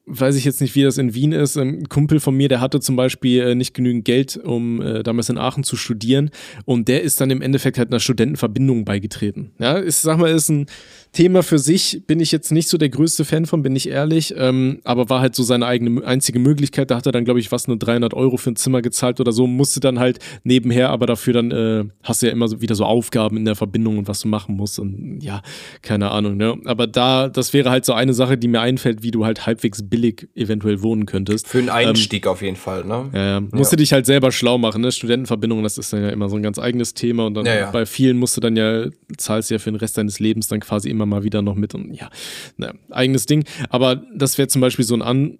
weiß ich jetzt nicht, wie das in Wien ist. Ein Kumpel von mir, der hatte zum Beispiel äh, nicht genügend Geld, um äh, damals in Aachen zu studieren. Und der ist dann im Endeffekt halt einer Studentenverbindung beigetreten. Ja, ich sag mal, ist ein Thema für sich, bin ich jetzt nicht so der größte Fan von, bin ich ehrlich. Ähm, aber war halt so seine eigene einzige Möglichkeit. Da hat er dann, glaube ich, was, nur 300 Euro für ein Zimmer gezahlt oder so. Musste dann halt nebenher, aber dafür dann äh, hast du ja immer so wieder so Aufgaben in der Verbindung und was du machen musst. Und ja, keine Ahnung. Ne? Aber da, das wäre halt so eine Sache, die mir einfällt, wie du halt halbwegs billig eventuell wohnen könntest. Für einen Einstieg ähm, auf jeden Fall, ne? Ja. Musst ja. du dich halt selber schlau machen, ne? Studentenverbindungen, das ist dann ja immer so ein ganz eigenes Thema und dann ja, ja. bei vielen musst du dann ja, zahlst ja für den Rest deines Lebens dann quasi immer mal wieder noch mit und ja, ne, eigenes Ding. Aber das wäre zum Beispiel so ein An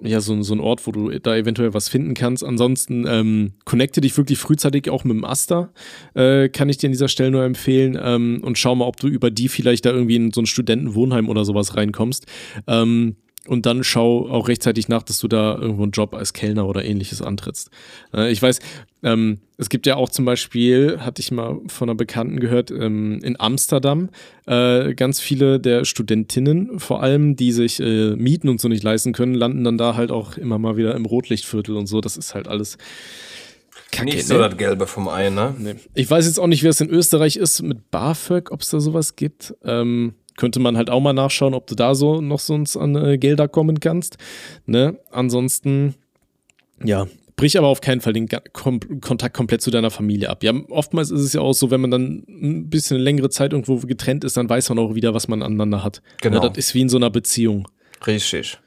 ja, so, so ein Ort, wo du da eventuell was finden kannst. Ansonsten ähm, connecte dich wirklich frühzeitig auch mit dem Aster, äh, kann ich dir an dieser Stelle nur empfehlen. Ähm, und schau mal, ob du über die vielleicht da irgendwie in so ein Studentenwohnheim oder sowas reinkommst. Ähm, und dann schau auch rechtzeitig nach, dass du da irgendwo einen Job als Kellner oder ähnliches antrittst. Äh, ich weiß, ähm, es gibt ja auch zum Beispiel, hatte ich mal von einer Bekannten gehört, ähm, in Amsterdam äh, ganz viele der Studentinnen, vor allem, die sich äh, Mieten und so nicht leisten können, landen dann da halt auch immer mal wieder im Rotlichtviertel und so. Das ist halt alles. Kacke, nicht so ne? das Gelbe vom Ei, ne? Nee. Ich weiß jetzt auch nicht, wie es in Österreich ist mit BAföG, ob es da sowas gibt. Ähm, könnte man halt auch mal nachschauen, ob du da so noch sonst an äh, Gelder kommen kannst. Ne? Ansonsten, ja, brich aber auf keinen Fall den Kom Kontakt komplett zu deiner Familie ab. Ja, oftmals ist es ja auch so, wenn man dann ein bisschen längere Zeit irgendwo getrennt ist, dann weiß man auch wieder, was man aneinander hat. Genau. Ne, das ist wie in so einer Beziehung. Richtig.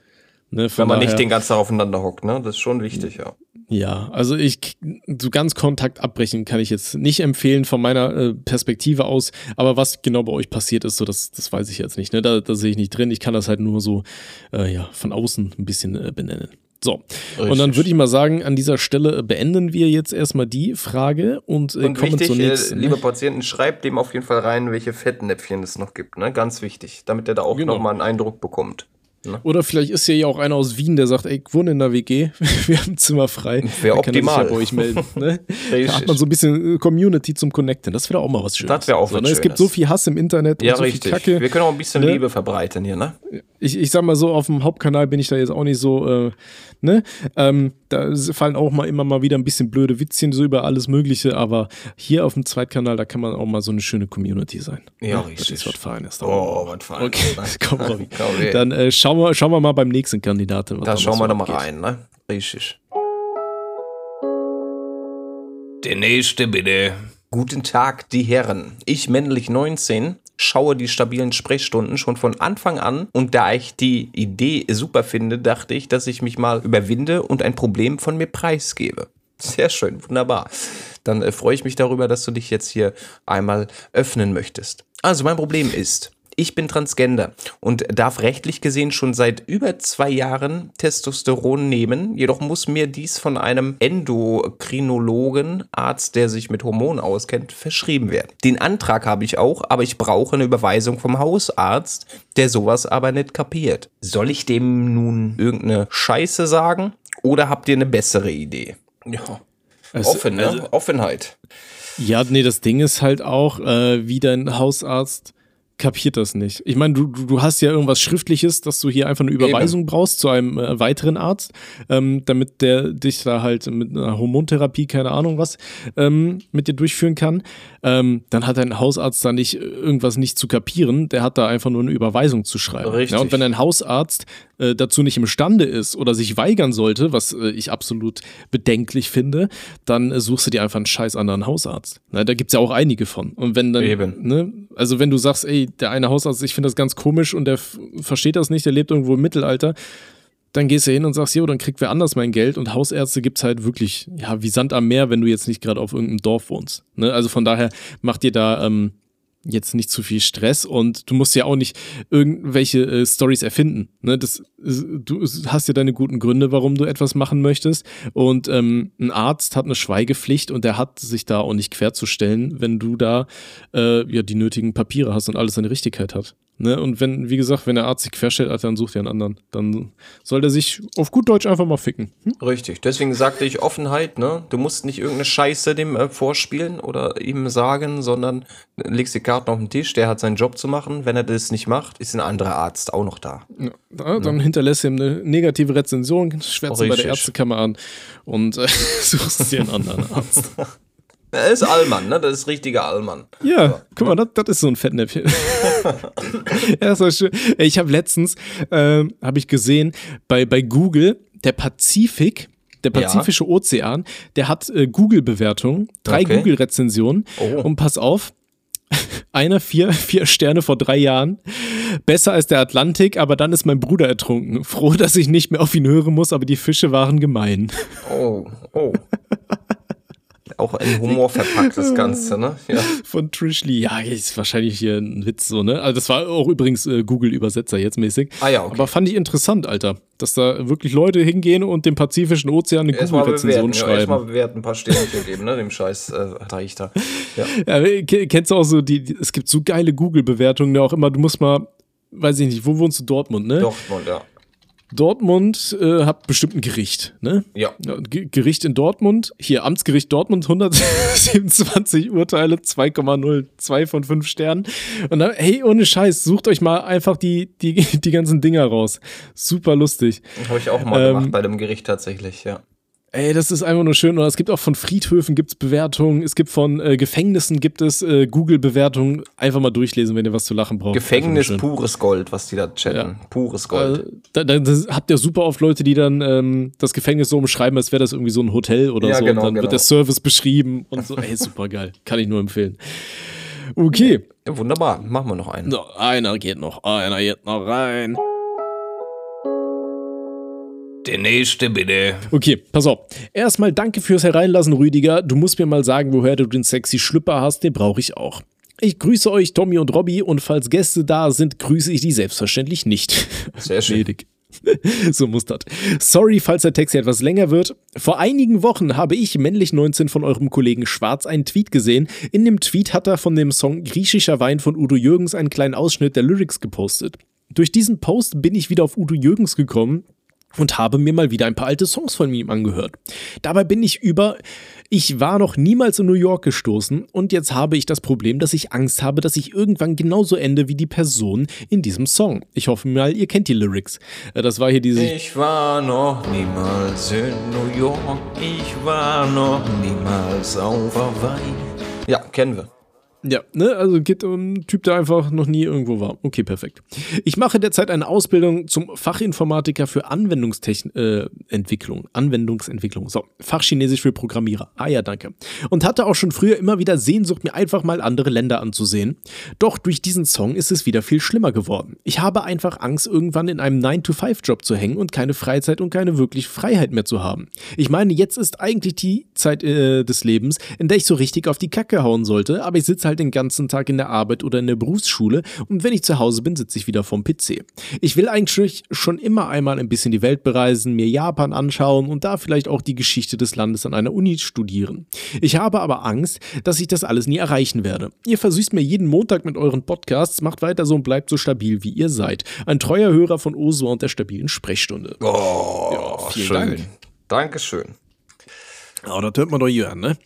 Ne, wenn man daher, nicht den ganzen Tag aufeinander hockt, ne? Das ist schon wichtig, ja. Ja, also ich, so ganz Kontakt abbrechen kann ich jetzt nicht empfehlen von meiner äh, Perspektive aus, aber was genau bei euch passiert ist, so das, das weiß ich jetzt nicht, ne? Da, da sehe ich nicht drin. Ich kann das halt nur so, äh, ja, von außen ein bisschen äh, benennen. So, Richtig. und dann würde ich mal sagen, an dieser Stelle beenden wir jetzt erstmal die Frage und, äh, und kommen wichtig, zur äh, nächsten. Äh, liebe Patienten, schreibt dem auf jeden Fall rein, welche Fettnäpfchen es noch gibt, ne? Ganz wichtig, damit er da auch genau. nochmal einen Eindruck bekommt. Ne? Oder vielleicht ist ja auch einer aus Wien, der sagt, ey, ich wohne in der WG, wir haben Zimmer frei. Wäre optimal. Kann bei euch melden. Ne? da hat man so ein bisschen äh, Community zum Connecten. Das wäre auch mal was Schönes. Das wäre auch so, was ne? Es gibt so viel Hass im Internet ja, und so richtig. viel Kacke. Wir können auch ein bisschen ne? Liebe verbreiten hier, ne? Ich, ich sag mal so, auf dem Hauptkanal bin ich da jetzt auch nicht so, äh, ne? Ähm, da fallen auch mal immer mal wieder ein bisschen blöde Witzchen so über alles Mögliche, aber hier auf dem Zweitkanal, da kann man auch mal so eine schöne Community sein. Ja, ja richtig. Das ist was Feines. Oh, was Feines. Okay, komm, Robby. Dann äh, schauen, wir, schauen wir mal beim nächsten Kandidaten. Da schauen wir doch mal rein, ne? Richtig. Der nächste bitte. Guten Tag, die Herren. Ich, männlich 19, schaue die stabilen Sprechstunden schon von Anfang an und da ich die Idee super finde, dachte ich, dass ich mich mal überwinde und ein Problem von mir preisgebe. Sehr schön, wunderbar. Dann äh, freue ich mich darüber, dass du dich jetzt hier einmal öffnen möchtest. Also mein Problem ist, ich bin Transgender und darf rechtlich gesehen schon seit über zwei Jahren Testosteron nehmen. Jedoch muss mir dies von einem Endokrinologen, Arzt, der sich mit Hormonen auskennt, verschrieben werden. Den Antrag habe ich auch, aber ich brauche eine Überweisung vom Hausarzt, der sowas aber nicht kapiert. Soll ich dem nun irgendeine Scheiße sagen oder habt ihr eine bessere Idee? Ja. Also, Offen, ne? Also, Offenheit. Ja, nee, das Ding ist halt auch, äh, wie dein Hausarzt kapiert das nicht. Ich meine, du, du hast ja irgendwas Schriftliches, dass du hier einfach eine Überweisung Eben. brauchst zu einem äh, weiteren Arzt, ähm, damit der dich da halt mit einer Hormontherapie, keine Ahnung was, ähm, mit dir durchführen kann. Ähm, dann hat dein Hausarzt da nicht irgendwas nicht zu kapieren, der hat da einfach nur eine Überweisung zu schreiben. Richtig. Ja, und wenn ein Hausarzt äh, dazu nicht imstande ist oder sich weigern sollte, was äh, ich absolut bedenklich finde, dann äh, suchst du dir einfach einen scheiß anderen Hausarzt. Na, da gibt es ja auch einige von. Und wenn dann, Eben. Ne, also wenn du sagst, ey, der eine Hausarzt, ich finde das ganz komisch und der versteht das nicht, der lebt irgendwo im Mittelalter, dann gehst du hin und sagst, jo, dann kriegt wer anders mein Geld und Hausärzte gibt es halt wirklich, ja, wie Sand am Meer, wenn du jetzt nicht gerade auf irgendeinem Dorf wohnst. Ne? Also von daher macht dir da ähm, jetzt nicht zu viel Stress und du musst ja auch nicht irgendwelche äh, Stories erfinden. Ne? Das, du hast ja deine guten Gründe, warum du etwas machen möchtest. Und ähm, ein Arzt hat eine Schweigepflicht und der hat sich da auch nicht querzustellen, wenn du da äh, ja die nötigen Papiere hast und alles seine Richtigkeit hat. Ne? Und wenn, wie gesagt, wenn der Arzt sich querstellt, Alter, dann sucht er einen anderen. Dann soll der sich auf gut Deutsch einfach mal ficken. Hm? Richtig, deswegen sagte ich Offenheit, ne? Du musst nicht irgendeine Scheiße dem äh, vorspielen oder ihm sagen, sondern legst die Karten auf den Tisch, der hat seinen Job zu machen. Wenn er das nicht macht, ist ein anderer Arzt auch noch da. Ja, da, dann hinterlässt ihm eine negative Rezension, schwärzt bei der Ärztekammer an und äh, suchst dir einen anderen Arzt. Er ist Allmann, ne? Das ist richtiger Allmann. Ja, ja. guck mal, das, das ist so ein Fettnäpfchen. ja, ist schön. Ich habe letztens, äh, habe ich gesehen, bei, bei Google, der Pazifik, der Pazifische ja. Ozean, der hat äh, Google-Bewertungen, drei okay. Google-Rezensionen. Oh. Und pass auf, einer vier, vier Sterne vor drei Jahren. Besser als der Atlantik, aber dann ist mein Bruder ertrunken. Froh, dass ich nicht mehr auf ihn hören muss, aber die Fische waren gemein. Oh, oh auch in Humor verpackt, das Ganze, ne? Ja. Von Trishly. Ja, ist wahrscheinlich hier ein Witz so, ne? Also das war auch übrigens äh, Google-Übersetzer jetzt mäßig. Ah ja, okay. Aber fand ich interessant, Alter. Dass da wirklich Leute hingehen und dem Pazifischen Ozean eine Google-Rezension schreiben. Ja, erstmal bewerten, ein paar Sternchen geben, ne? Dem scheiß äh, Teich da. Ja. ja. kennst du auch so, die, die es gibt so geile Google-Bewertungen, ne? auch immer, du musst mal, weiß ich nicht, wo wohnst du? Dortmund, ne? Dortmund, ja. Dortmund äh, hat bestimmt ein Gericht, ne? Ja. G Gericht in Dortmund, hier Amtsgericht Dortmund, 127 Urteile, 2,02 von 5 Sternen. Und dann, hey, ohne Scheiß, sucht euch mal einfach die, die, die ganzen Dinger raus. Super lustig. Habe ich auch mal ähm, gemacht bei dem Gericht tatsächlich, ja. Ey, das ist einfach nur schön. Und es gibt auch von Friedhöfen gibt's Bewertungen, es gibt von äh, Gefängnissen gibt es äh, Google-Bewertungen. Einfach mal durchlesen, wenn ihr was zu lachen braucht. Gefängnis pures Gold, was die da chatten. Ja. Pures Gold. Äh, da, da, habt ihr super oft Leute, die dann ähm, das Gefängnis so umschreiben, als wäre das irgendwie so ein Hotel oder ja, so. Genau, und dann genau. wird der Service beschrieben und so. Ey, super geil. Kann ich nur empfehlen. Okay. Ja, wunderbar. Machen wir noch einen. So, einer geht noch, einer geht noch rein. Der nächste bitte. Okay, pass auf. Erstmal danke fürs Hereinlassen, Rüdiger. Du musst mir mal sagen, woher du den sexy Schlüpper hast. Den brauche ich auch. Ich grüße euch, Tommy und Robby, und falls Gäste da sind, grüße ich die selbstverständlich nicht. Sehr schön. so muss das. Sorry, falls der Text hier etwas länger wird. Vor einigen Wochen habe ich, männlich 19, von eurem Kollegen Schwarz einen Tweet gesehen. In dem Tweet hat er von dem Song Griechischer Wein von Udo Jürgens einen kleinen Ausschnitt der Lyrics gepostet. Durch diesen Post bin ich wieder auf Udo Jürgens gekommen und habe mir mal wieder ein paar alte Songs von ihm angehört. Dabei bin ich über, ich war noch niemals in New York gestoßen und jetzt habe ich das Problem, dass ich Angst habe, dass ich irgendwann genauso ende wie die Person in diesem Song. Ich hoffe mal, ihr kennt die Lyrics. Äh, das war hier diese. Ich war noch niemals in New York, ich war noch niemals auf Hawaii. Ja, kennen wir. Ja, ne, also geht einen Typ, der einfach noch nie irgendwo war. Okay, perfekt. Ich mache derzeit eine Ausbildung zum Fachinformatiker für Anwendungsentwicklung. Äh, Anwendungsentwicklung. So, Fachchinesisch für Programmierer. Ah ja, danke. Und hatte auch schon früher immer wieder Sehnsucht, mir einfach mal andere Länder anzusehen. Doch durch diesen Song ist es wieder viel schlimmer geworden. Ich habe einfach Angst, irgendwann in einem 9-to-5-Job zu hängen und keine Freizeit und keine wirklich Freiheit mehr zu haben. Ich meine, jetzt ist eigentlich die Zeit äh, des Lebens, in der ich so richtig auf die Kacke hauen sollte, aber ich sitze halt den ganzen Tag in der Arbeit oder in der Berufsschule und wenn ich zu Hause bin, sitze ich wieder vorm PC. Ich will eigentlich schon immer einmal ein bisschen die Welt bereisen, mir Japan anschauen und da vielleicht auch die Geschichte des Landes an einer Uni studieren. Ich habe aber Angst, dass ich das alles nie erreichen werde. Ihr versüßt mir jeden Montag mit euren Podcasts, macht weiter so und bleibt so stabil, wie ihr seid. Ein treuer Hörer von Osua und der stabilen Sprechstunde. Oh, ja, vielen schön. Dank. Dankeschön. Oh, das hört man doch hier an, ne?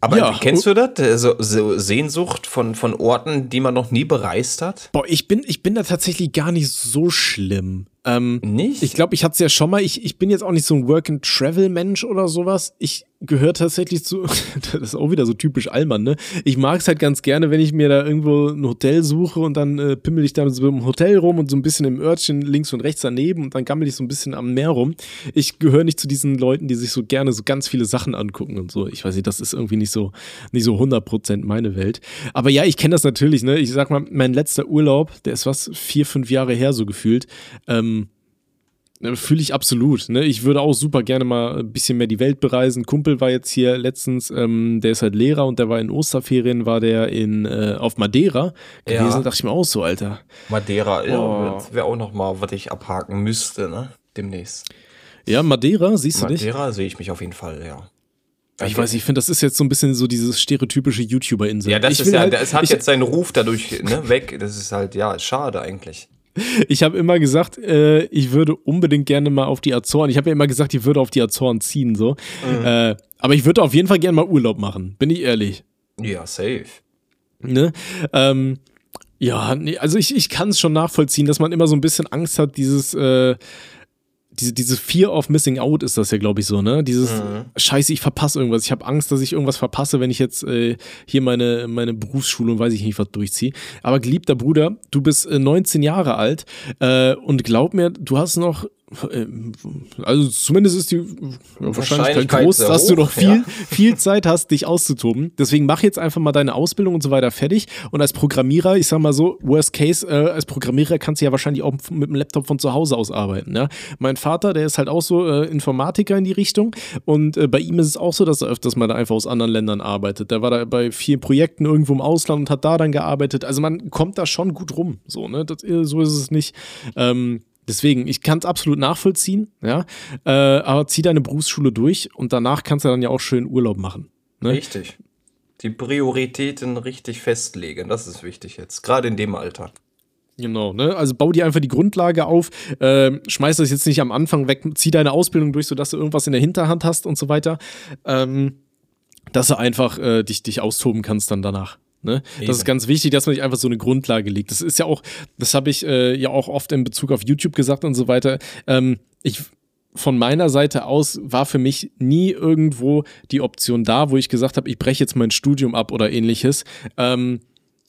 Aber ja. kennst du das? So, so, Sehnsucht von, von Orten, die man noch nie bereist hat? Boah, ich bin, ich bin da tatsächlich gar nicht so schlimm. Ähm, nicht? Ich glaube, ich hatte es ja schon mal. Ich, ich bin jetzt auch nicht so ein Work-and-Travel-Mensch oder sowas. Ich gehöre tatsächlich zu, das ist auch wieder so typisch Allmann, ne? Ich mag es halt ganz gerne, wenn ich mir da irgendwo ein Hotel suche und dann äh, pimmel ich da so im Hotel rum und so ein bisschen im Örtchen links und rechts daneben und dann gammel ich so ein bisschen am Meer rum. Ich gehöre nicht zu diesen Leuten, die sich so gerne so ganz viele Sachen angucken und so. Ich weiß nicht, das ist irgendwie nicht so, nicht so 100% meine Welt. Aber ja, ich kenne das natürlich, ne? Ich sag mal, mein letzter Urlaub, der ist was, vier, fünf Jahre her so gefühlt. Ähm, Fühle ich absolut. Ne? Ich würde auch super gerne mal ein bisschen mehr die Welt bereisen. Kumpel war jetzt hier letztens, ähm, der ist halt Lehrer und der war in Osterferien, war der in äh, auf Madeira gewesen. Ja. Da dachte ich mir auch so, Alter. Madeira, oh. ja, wäre auch noch mal, was ich abhaken müsste, ne? Demnächst. Ja, Madeira, siehst Madeira du dich? Madeira sehe ich mich auf jeden Fall, ja. Ich weiß, ich finde, das ist jetzt so ein bisschen so dieses stereotypische YouTuber-Insel. Ja, das ich ist ja, halt, es hat jetzt seinen Ruf dadurch ne, weg. Das ist halt, ja, schade eigentlich. Ich habe immer gesagt, äh, ich würde unbedingt gerne mal auf die Azoren. Ich habe ja immer gesagt, ich würde auf die Azoren ziehen, so. Mhm. Äh, aber ich würde auf jeden Fall gerne mal Urlaub machen, bin ich ehrlich. Ja, safe. Ne? Ähm, ja, nee, also ich, ich kann es schon nachvollziehen, dass man immer so ein bisschen Angst hat, dieses, äh, diese, diese Fear of Missing Out ist das ja, glaube ich, so, ne? Dieses Mhm. Scheiße, ich verpasse irgendwas. Ich habe Angst, dass ich irgendwas verpasse, wenn ich jetzt äh, hier meine, meine Berufsschule und weiß ich nicht, was durchziehe. Aber geliebter Bruder, du bist äh, 19 Jahre alt äh, und glaub mir, du hast noch. Äh, Also zumindest ist die Wahrscheinlichkeit Wahrscheinlichkeit groß, dass du noch viel, ja. viel Zeit hast, dich auszutoben. Deswegen mach jetzt einfach mal deine Ausbildung und so weiter fertig. Und als Programmierer, ich sag mal so, worst case, äh, als Programmierer kannst du ja wahrscheinlich auch mit dem Laptop von zu Hause aus arbeiten. Ja? Mein Vater, der ist halt auch so äh, Informatiker in die Richtung. Und äh, bei ihm ist es auch so, dass er öfters mal da einfach aus anderen Ländern arbeitet. Der war da bei vielen Projekten irgendwo im Ausland und hat da dann gearbeitet. Also man kommt da schon gut rum. So, ne? das, äh, so ist es nicht. Ähm, Deswegen, ich kann es absolut nachvollziehen, ja. Äh, aber zieh deine Berufsschule durch und danach kannst du dann ja auch schön Urlaub machen. Ne? Richtig. Die Prioritäten richtig festlegen, das ist wichtig jetzt, gerade in dem Alter. Genau, ne? Also bau dir einfach die Grundlage auf, ähm, schmeiß das jetzt nicht am Anfang weg, zieh deine Ausbildung durch, sodass du irgendwas in der Hinterhand hast und so weiter. Ähm, dass du einfach äh, dich, dich austoben kannst dann danach. Ne? Das ist ganz wichtig, dass man sich einfach so eine Grundlage legt. Das ist ja auch, das habe ich äh, ja auch oft in Bezug auf YouTube gesagt und so weiter. Ähm, ich von meiner Seite aus war für mich nie irgendwo die Option da, wo ich gesagt habe, ich breche jetzt mein Studium ab oder ähnliches. Ähm,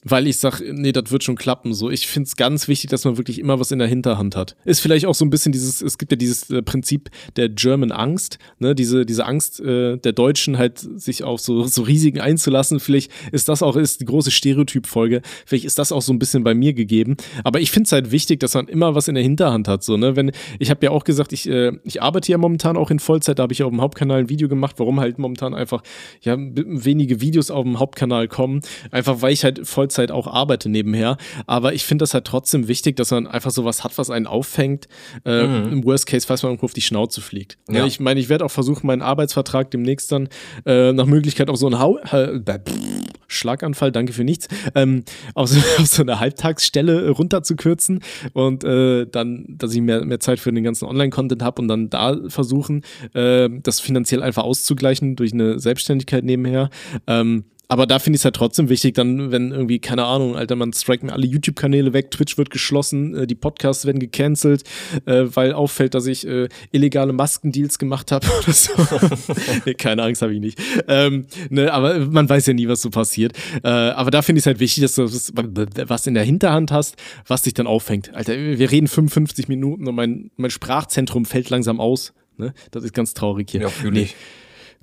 weil ich sage, nee, das wird schon klappen. So, ich finde es ganz wichtig, dass man wirklich immer was in der Hinterhand hat. Ist vielleicht auch so ein bisschen dieses, es gibt ja dieses äh, Prinzip der German Angst, ne, diese, diese Angst äh, der Deutschen halt, sich auf so, so Risiken einzulassen. Vielleicht ist das auch, ist die große Stereotypfolge. Vielleicht ist das auch so ein bisschen bei mir gegeben. Aber ich finde es halt wichtig, dass man immer was in der Hinterhand hat. So, ne? Wenn, ich habe ja auch gesagt, ich, äh, ich arbeite ja momentan auch in Vollzeit, da habe ich auf dem Hauptkanal ein Video gemacht, warum halt momentan einfach ja, wenige Videos auf dem Hauptkanal kommen. Einfach weil ich halt Vollzeit auch arbeite nebenher. Aber ich finde das halt trotzdem wichtig, dass man einfach sowas hat, was einen auffängt. Äh, Im Worst Case, falls man irgendwo auf die Schnauze fliegt. Ja. Ja. ich meine, ich werde auch versuchen, meinen Arbeitsvertrag demnächst dann äh, nach Möglichkeit auf so einen Hau äh, Schlaganfall, danke für nichts, ähm, auf, so, auf so eine Halbtagsstelle äh, runterzukürzen und äh, dann, dass ich mehr, mehr Zeit für den ganzen Online-Content habe und dann da versuchen, äh, das finanziell einfach auszugleichen durch eine Selbstständigkeit nebenher. Ähm, aber da finde ich es halt trotzdem wichtig, dann, wenn irgendwie, keine Ahnung, Alter, man strikt mir alle YouTube-Kanäle weg, Twitch wird geschlossen, äh, die Podcasts werden gecancelt, äh, weil auffällt, dass ich äh, illegale Maskendeals gemacht habe oder so. nee, keine Angst habe ich nicht. Ähm, ne, aber man weiß ja nie, was so passiert. Äh, aber da finde ich es halt wichtig, dass du was, was in der Hinterhand hast, was dich dann auffängt. Alter, wir reden 55 Minuten und mein, mein Sprachzentrum fällt langsam aus. Ne? Das ist ganz traurig hier. Ja, fühle nee. ich.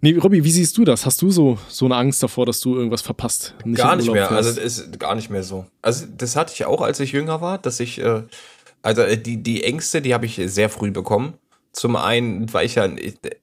Nee, Robby, wie siehst du das? Hast du so, so eine Angst davor, dass du irgendwas verpasst? gar in nicht mehr. fährst? Also das ist gar nicht mehr so. Also das hatte ich auch, als ich jünger war, dass ich, äh, also äh, die, die Ängste, die habe ich sehr früh bekommen. Zum einen, weil ich ja,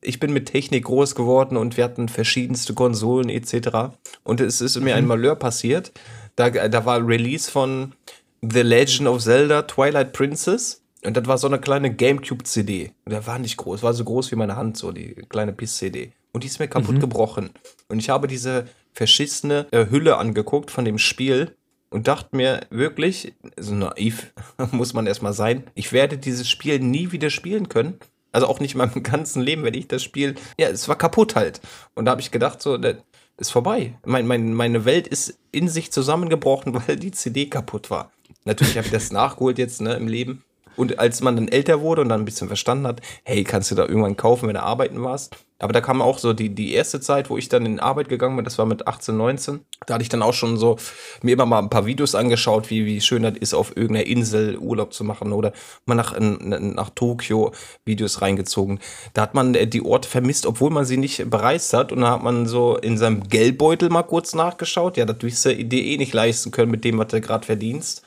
ich, bin mit Technik groß geworden und wir hatten verschiedenste Konsolen etc. Und es ist mir ein Malheur passiert. Da, da war Release von The Legend of Zelda Twilight Princess. Und das war so eine kleine Gamecube-CD. Der war nicht groß, war so groß wie meine Hand, so die kleine PIS-CD. Und die ist mir kaputt gebrochen. Und ich habe diese verschissene äh, Hülle angeguckt von dem Spiel und dachte mir wirklich, so naiv muss man erstmal sein, ich werde dieses Spiel nie wieder spielen können. Also auch nicht in meinem ganzen Leben, wenn ich das Spiel. Ja, es war kaputt halt. Und da habe ich gedacht, so, das ist vorbei. Mein, mein, meine Welt ist in sich zusammengebrochen, weil die CD kaputt war. Natürlich habe ich das nachgeholt jetzt ne, im Leben. Und als man dann älter wurde und dann ein bisschen verstanden hat, hey, kannst du da irgendwann kaufen, wenn du arbeiten warst. Aber da kam auch so die, die erste Zeit, wo ich dann in Arbeit gegangen bin, das war mit 18, 19. Da hatte ich dann auch schon so mir immer mal ein paar Videos angeschaut, wie, wie schön das ist, auf irgendeiner Insel Urlaub zu machen oder mal nach, nach Tokio Videos reingezogen. Da hat man äh, die Orte vermisst, obwohl man sie nicht bereist hat. Und da hat man so in seinem Geldbeutel mal kurz nachgeschaut. Ja, das wirst du dir eh nicht leisten können mit dem, was du gerade verdienst.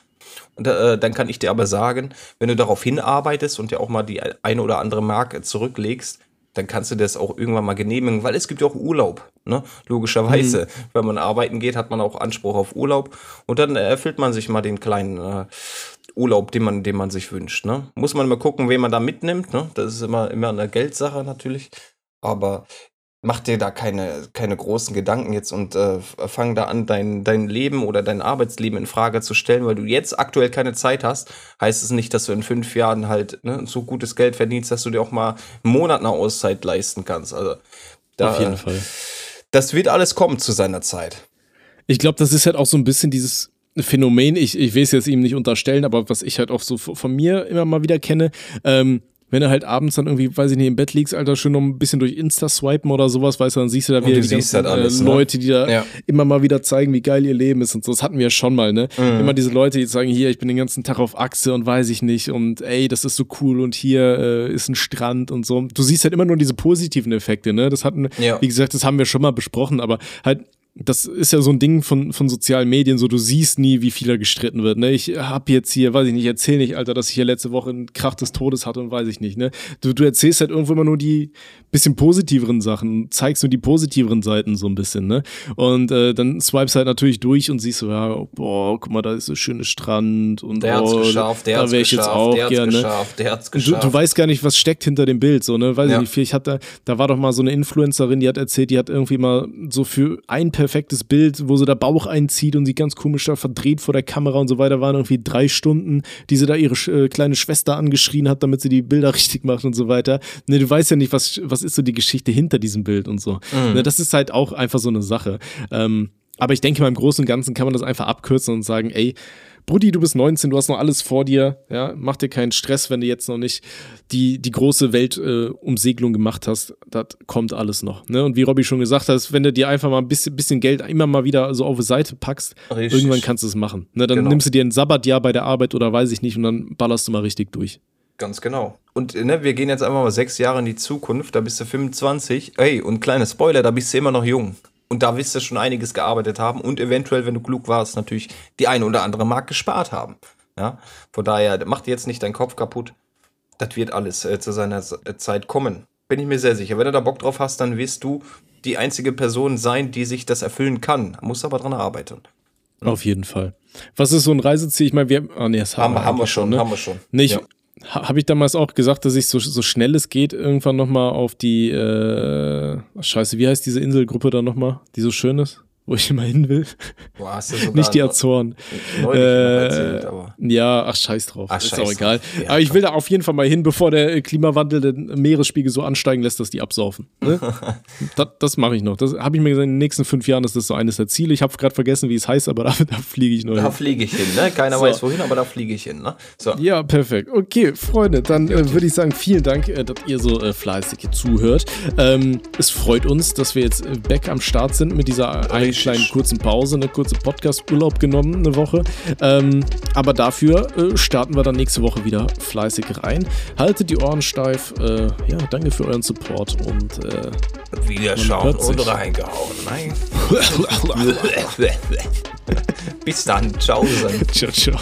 Und äh, dann kann ich dir aber sagen, wenn du darauf hinarbeitest und dir auch mal die eine oder andere Marke zurücklegst, dann kannst du das auch irgendwann mal genehmigen, weil es gibt ja auch Urlaub, ne? Logischerweise. Mhm. Wenn man arbeiten geht, hat man auch Anspruch auf Urlaub und dann erfüllt man sich mal den kleinen äh, Urlaub, den man, den man sich wünscht, ne? Muss man mal gucken, wen man da mitnimmt, ne? Das ist immer, immer eine Geldsache natürlich. Aber mach dir da keine, keine großen Gedanken jetzt und äh, fang da an, dein, dein Leben oder dein Arbeitsleben in Frage zu stellen, weil du jetzt aktuell keine Zeit hast, heißt es nicht, dass du in fünf Jahren halt ne, so gutes Geld verdienst, dass du dir auch mal einen Monat eine Auszeit leisten kannst. Also da, Auf jeden Fall. Das wird alles kommen zu seiner Zeit. Ich glaube, das ist halt auch so ein bisschen dieses Phänomen, ich, ich will es jetzt ihm nicht unterstellen, aber was ich halt auch so von mir immer mal wieder kenne, ähm, wenn du halt abends dann irgendwie, weiß ich nicht, im Bett liegst, Alter, schön noch ein bisschen durch Insta swipen oder sowas, weißt du, dann siehst du da wieder die ganzen halt alles, äh, ne? Leute, die da Ja. immer mal wieder zeigen, wie geil ihr Leben ist und so. Das hatten wir ja schon mal, ne? Mhm. Immer diese Leute, die sagen, hier, ich bin den ganzen Tag auf Achse und weiß ich nicht und ey, das ist so cool und hier äh, ist ein Strand und so. Du siehst halt immer nur diese positiven Effekte, ne? Das hatten, Ja. wie gesagt, das haben wir schon mal besprochen, aber halt das ist ja so ein Ding von, von sozialen Medien, so du siehst nie, wie viel da gestritten wird. Ne? Ich hab jetzt hier, weiß ich nicht, erzähl nicht, Alter, dass ich hier letzte Woche einen Krach des Todes hatte und weiß ich nicht. Ne? Du, du erzählst halt irgendwo immer nur die bisschen positiveren Sachen, zeigst nur die positiveren Seiten so ein bisschen. Ne? Und äh, dann swipes halt natürlich durch und siehst so, ja, boah, guck mal, da ist so schöner Strand und Der hat's oh, geschafft, der da hat's wär ich geschafft, jetzt auch der hat's gerne. geschafft, der hat's Du, geschafft. du weißt gar nicht, was steckt hinter dem Bild, so, ne? Weiß Ja. ich nicht, ich hatte, da war doch mal so eine Influencerin, die hat erzählt, die hat irgendwie mal so für ein perfektes Bild, wo sie der Bauch einzieht und sie ganz komisch da verdreht vor der Kamera und so weiter, waren irgendwie drei Stunden, die sie da ihre äh, kleine Schwester angeschrien hat, damit sie die Bilder richtig macht und so weiter. Ne, du weißt ja nicht, was, was ist so die Geschichte hinter diesem Bild und so. Ne, das ist halt auch einfach so eine Sache. Ähm, aber ich denke mal, im Großen und Ganzen kann man das einfach abkürzen und sagen, ey, Brudi, du bist 19, du hast noch alles vor dir, ja, mach dir keinen Stress, wenn du jetzt noch nicht die, die große Weltumsegelung äh, gemacht hast, das kommt alles noch. Ne? Und wie Robby schon gesagt hat, wenn du dir einfach mal ein bisschen, bisschen Geld immer mal wieder so auf die Seite packst, Richtig. irgendwann kannst du es machen. Ne? Dann Genau. nimmst du dir ein Sabbatjahr bei der Arbeit oder weiß ich nicht und dann ballerst du mal richtig durch. Ganz genau. Und ne, wir gehen jetzt einfach mal sechs Jahre in die Zukunft, da bist du 25. Ey, und kleiner Spoiler, da bist du immer noch jung. Und da wirst du schon einiges gearbeitet haben und eventuell, wenn du klug warst, natürlich die eine oder andere Mark gespart haben. Ja, von daher, mach dir jetzt nicht deinen Kopf kaputt. Das wird alles äh, zu seiner äh, Zeit kommen. Bin ich mir sehr sicher. Wenn du da Bock drauf hast, dann wirst du die einzige Person sein, die sich das erfüllen kann. Muss aber dran arbeiten. Auf jeden Fall. Was ist so ein Reiseziel? Ich meine, wir, ah, nee, das Haben, wir- haben wir schon, ne? haben wir schon. Nee, ich, Ja. Ha, habe ich damals auch gesagt, dass ich so, so schnell es geht irgendwann nochmal auf die, äh, scheiße, wie heißt diese Inselgruppe da nochmal, die so schön ist, wo ich immer hin will? Boah, hast du sogar Nicht die Azoren. erzählt, Äh, aber. ja, ach, scheiß drauf. Ach, ist scheiß auch drauf. egal. Ja, Aber ich will da auf jeden Fall mal hin, bevor der äh, Klimawandel den Meeresspiegel so ansteigen lässt, dass die absaufen. Ne? das das mache ich noch. Das habe ich mir gesagt, in den nächsten fünf Jahren ist das so eines der Ziele. Ich habe gerade vergessen, wie es heißt, aber da, da fliege ich noch Da hin. fliege ich hin, ne? Keiner So. weiß wohin, aber da fliege ich hin, ne? So. Ja, perfekt. Okay, Freunde, dann äh, würde ich sagen, vielen Dank, äh, dass ihr so äh, fleißig zuhört. Ähm, es freut uns, dass wir jetzt äh, back am Start sind mit dieser Richtig. Kleinen kurzen Pause, eine kurze Podcast-Urlaub genommen, eine Woche. Ähm, aber dafür äh, starten wir dann nächste Woche wieder fleißig rein. Haltet die Ohren steif. Äh, ja, danke für euren Support und äh, Wieder Man schauen hört sich. und reingehauen. Nein. Bis dann. Ciao. ciao, ciao.